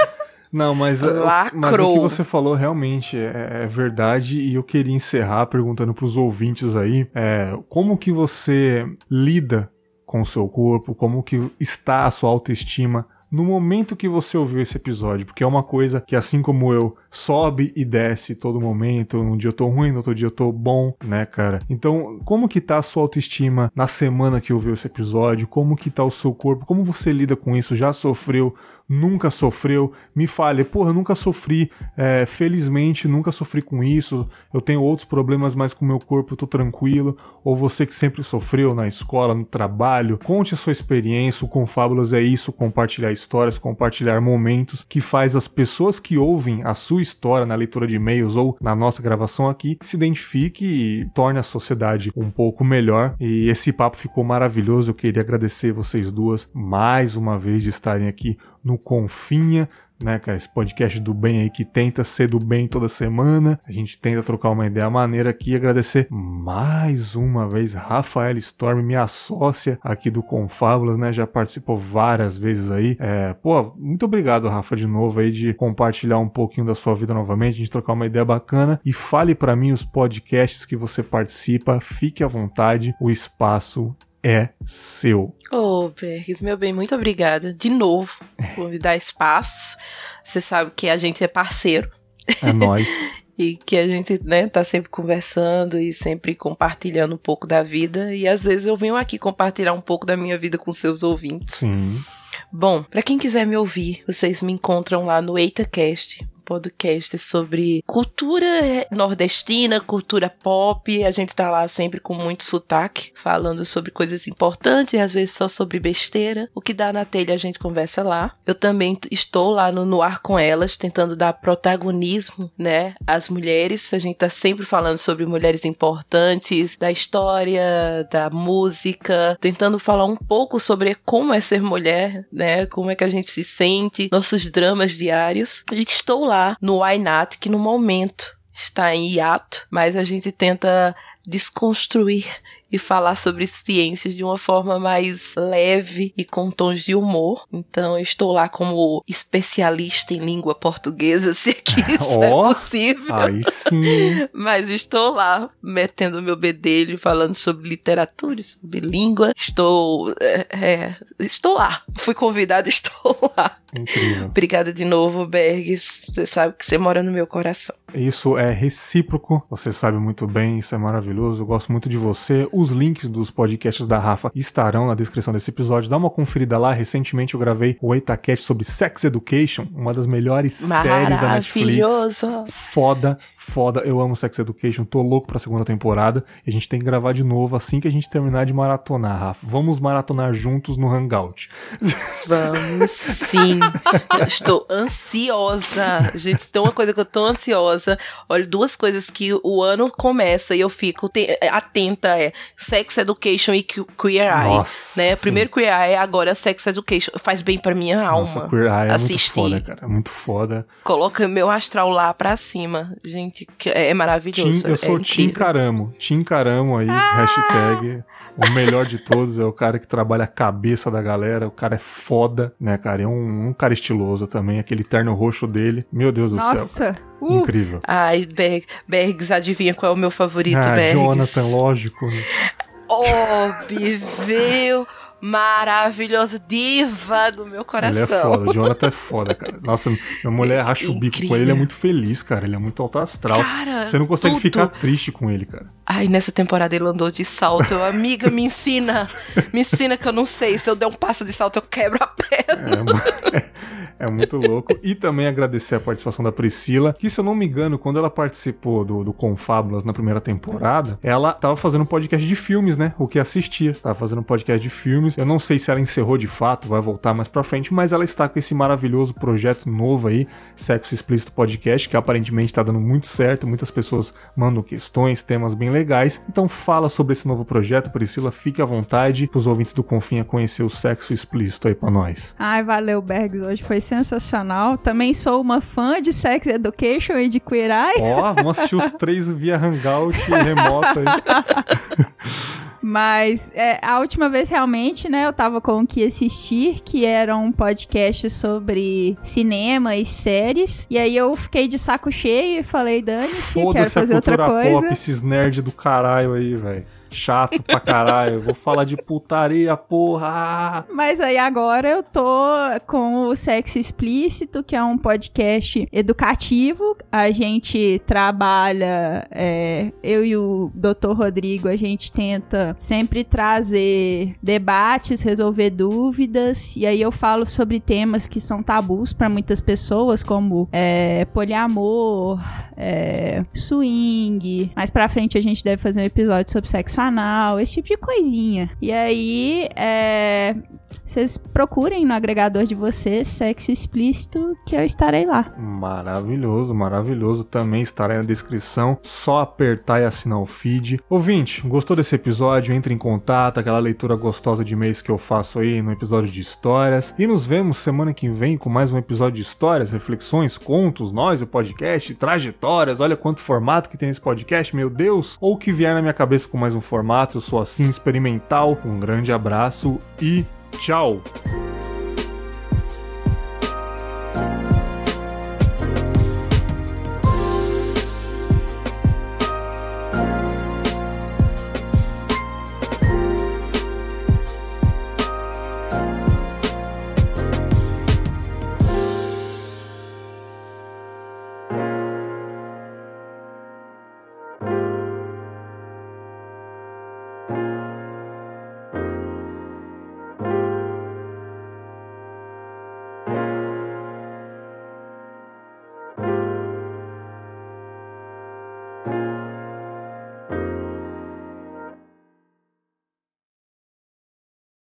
Não, mas, é, mas o que você falou realmente é, é, verdade e eu queria encerrar perguntando para os ouvintes aí, é, como que você lida com o seu corpo, como que está a sua autoestima no momento que você ouviu esse episódio, porque é uma coisa que assim como eu sobe e desce todo momento. Um dia eu tô ruim, no outro dia eu tô bom, né, cara? Então, como que tá a sua autoestima na semana que ouviu esse episódio? Como que tá o seu corpo? Como você lida com isso? Já sofreu? Nunca sofreu? Me fale, porra, eu nunca sofri. É, felizmente, nunca sofri com isso. Eu tenho outros problemas, mas com o meu corpo eu tô tranquilo. Ou você que sempre sofreu na escola, no trabalho. Conte a sua experiência. O Confábulas é isso, compartilhar histórias, compartilhar momentos que faz as pessoas que ouvem a sua história na leitura de e-mails ou na nossa gravação aqui se identifique e torne a sociedade um pouco melhor. E esse papo ficou maravilhoso. Eu queria agradecer vocês duas mais uma vez de estarem aqui no Confinha né, cara? Esse podcast do bem aí que tenta ser do bem toda semana. A gente tenta trocar uma ideia maneira aqui agradecer mais uma vez Rafael Storm, minha sócia aqui do Confábulas, né? Já participou várias vezes aí. É, pô, muito obrigado, Rafa, de novo aí, de compartilhar um pouquinho da sua vida novamente, de trocar uma ideia bacana. E fale para mim os podcasts que você participa. Fique à vontade, o espaço é seu. Ô, oh, Bergs, meu bem, muito obrigada de novo por me dar espaço. Você sabe que a gente é parceiro. É nós. e que a gente, né, tá sempre conversando e sempre compartilhando um pouco da vida. E às vezes eu venho aqui compartilhar um pouco da minha vida com seus ouvintes. Sim. Bom, para quem quiser me ouvir, vocês me encontram lá no EitaCast, podcast sobre cultura nordestina, cultura pop. A gente tá lá sempre com muito sotaque, falando sobre coisas importantes e às vezes só sobre besteira. O que dá na telha a gente conversa lá. Eu também estou lá no, no ar com elas, tentando dar protagonismo, né, às mulheres. A gente tá sempre falando sobre mulheres importantes, da história, da música, tentando falar um pouco sobre como é ser mulher, né, como é que a gente se sente, nossos dramas diários. E estou lá lá no Why Not, que no momento está em hiato, mas a gente tenta desconstruir e falar sobre ciências de uma forma mais leve e com tons de humor. Então eu estou lá como especialista em língua portuguesa, se é que isso oh, é possível. Aí sim. Mas estou lá metendo meu bedelho, falando sobre literatura, sobre língua. Estou, é, é, estou lá. Fui convidada, estou lá. Incrível. Obrigada de novo, Bergs. Você sabe que você mora no meu coração. Isso é recíproco, você sabe muito bem, isso é maravilhoso. Eu gosto muito de você. Os links dos podcasts da Rafa estarão na descrição desse episódio. Dá uma conferida lá. Recentemente eu gravei o EitaCast sobre Sex Education, uma das melhores séries da Netflix. Foda, foda. Eu amo Sex Education, tô louco pra segunda temporada. E a gente tem que gravar de novo assim que a gente terminar de maratonar, Rafa. Vamos maratonar juntos no Hangout. Vamos sim. Eu estou ansiosa. Gente, tem uma coisa que eu tô ansiosa. Olha, duas coisas que o ano começa e eu fico atenta é Sex Education e Queer Eye. Nossa, né? Primeiro Queer Eye, agora Sex Education. Faz bem pra minha alma. Nossa, Queer Eye é Assistir. muito foda, cara. É muito foda. Coloca meu astral lá pra cima. Gente, é maravilhoso. Tim, eu sou é Tim Caramo. Tim Caramo aí, ah! hashtag. O melhor de todos é o cara que trabalha a cabeça da galera. O cara é foda, né, cara? É um, um cara estiloso também. Aquele terno roxo dele. Meu Deus do Nossa. céu. Nossa! Uh. Incrível. Ai, Berg, Bergs, adivinha qual é o meu favorito, ah, Bergs? Jonathan, lógico. Óbvio maravilhoso, diva do meu coração. Ele é foda, o Jonathan é foda, cara. Nossa, minha mulher racha o bico com ele, ele é muito feliz, cara. Ele é muito alto astral. Cara, Você não consegue tudo. ficar triste com ele, cara. Ai, nessa temporada ele andou de salto. Eu, amiga, me ensina. Me ensina que eu não sei. Se eu der um passo de salto, eu quebro a perna. É, é muito louco. E também agradecer a participação da Priscila, que se eu não me engano, quando ela participou do, do Confábulas na primeira temporada, ela tava fazendo um podcast de filmes, né? O que assistir. Tava fazendo um podcast de filmes. Eu não sei se ela encerrou de fato, vai voltar mais pra frente, mas ela está com esse maravilhoso projeto novo aí, Sexo Explícito Podcast, que aparentemente tá dando muito certo. Muitas pessoas mandam questões, temas bem legais. Então fala sobre esse novo projeto, Priscila. Fique à vontade pros ouvintes do Confinha conhecer o sexo explícito aí pra nós. Ai, valeu, Bergs. Hoje foi sensacional. Também sou uma fã de Sex Education e de Queer Eye. Ó, vamos assistir os três via Hangout remoto aí. Mas é, a última vez realmente, né, eu tava com o que assistir, que era um podcast sobre cinema e séries. E aí eu fiquei de saco cheio e falei, dane-se, quero fazer outra coisa. Pop, esses nerd do caralho aí, velho chato pra caralho. Vou falar de putaria, porra. Mas aí agora eu tô com o Sexo Explícito, que é um podcast educativo. A gente trabalha, é, eu e o Dr. Rodrigo, a gente tenta sempre trazer debates, resolver dúvidas. E aí eu falo sobre temas que são tabus para muitas pessoas, como é, poliamor, é, swing. Mais pra frente a gente deve fazer um episódio sobre sexo canal, esse tipo de coisinha. E aí, é, vocês procurem no agregador de vocês sexo explícito que eu estarei lá. Maravilhoso, maravilhoso. Também estarei na descrição. Só apertar e assinar o feed. Ouvinte, gostou desse episódio? Entre em contato, aquela leitura gostosa de e-mails que eu faço aí no episódio de histórias. E nos vemos semana que vem com mais um episódio de histórias, reflexões, contos, nós, o podcast, trajetórias. Olha quanto formato que tem esse podcast, meu Deus! Ou que vier na minha cabeça com mais um formato. Eu sou assim experimental. Um grande abraço e Tchau!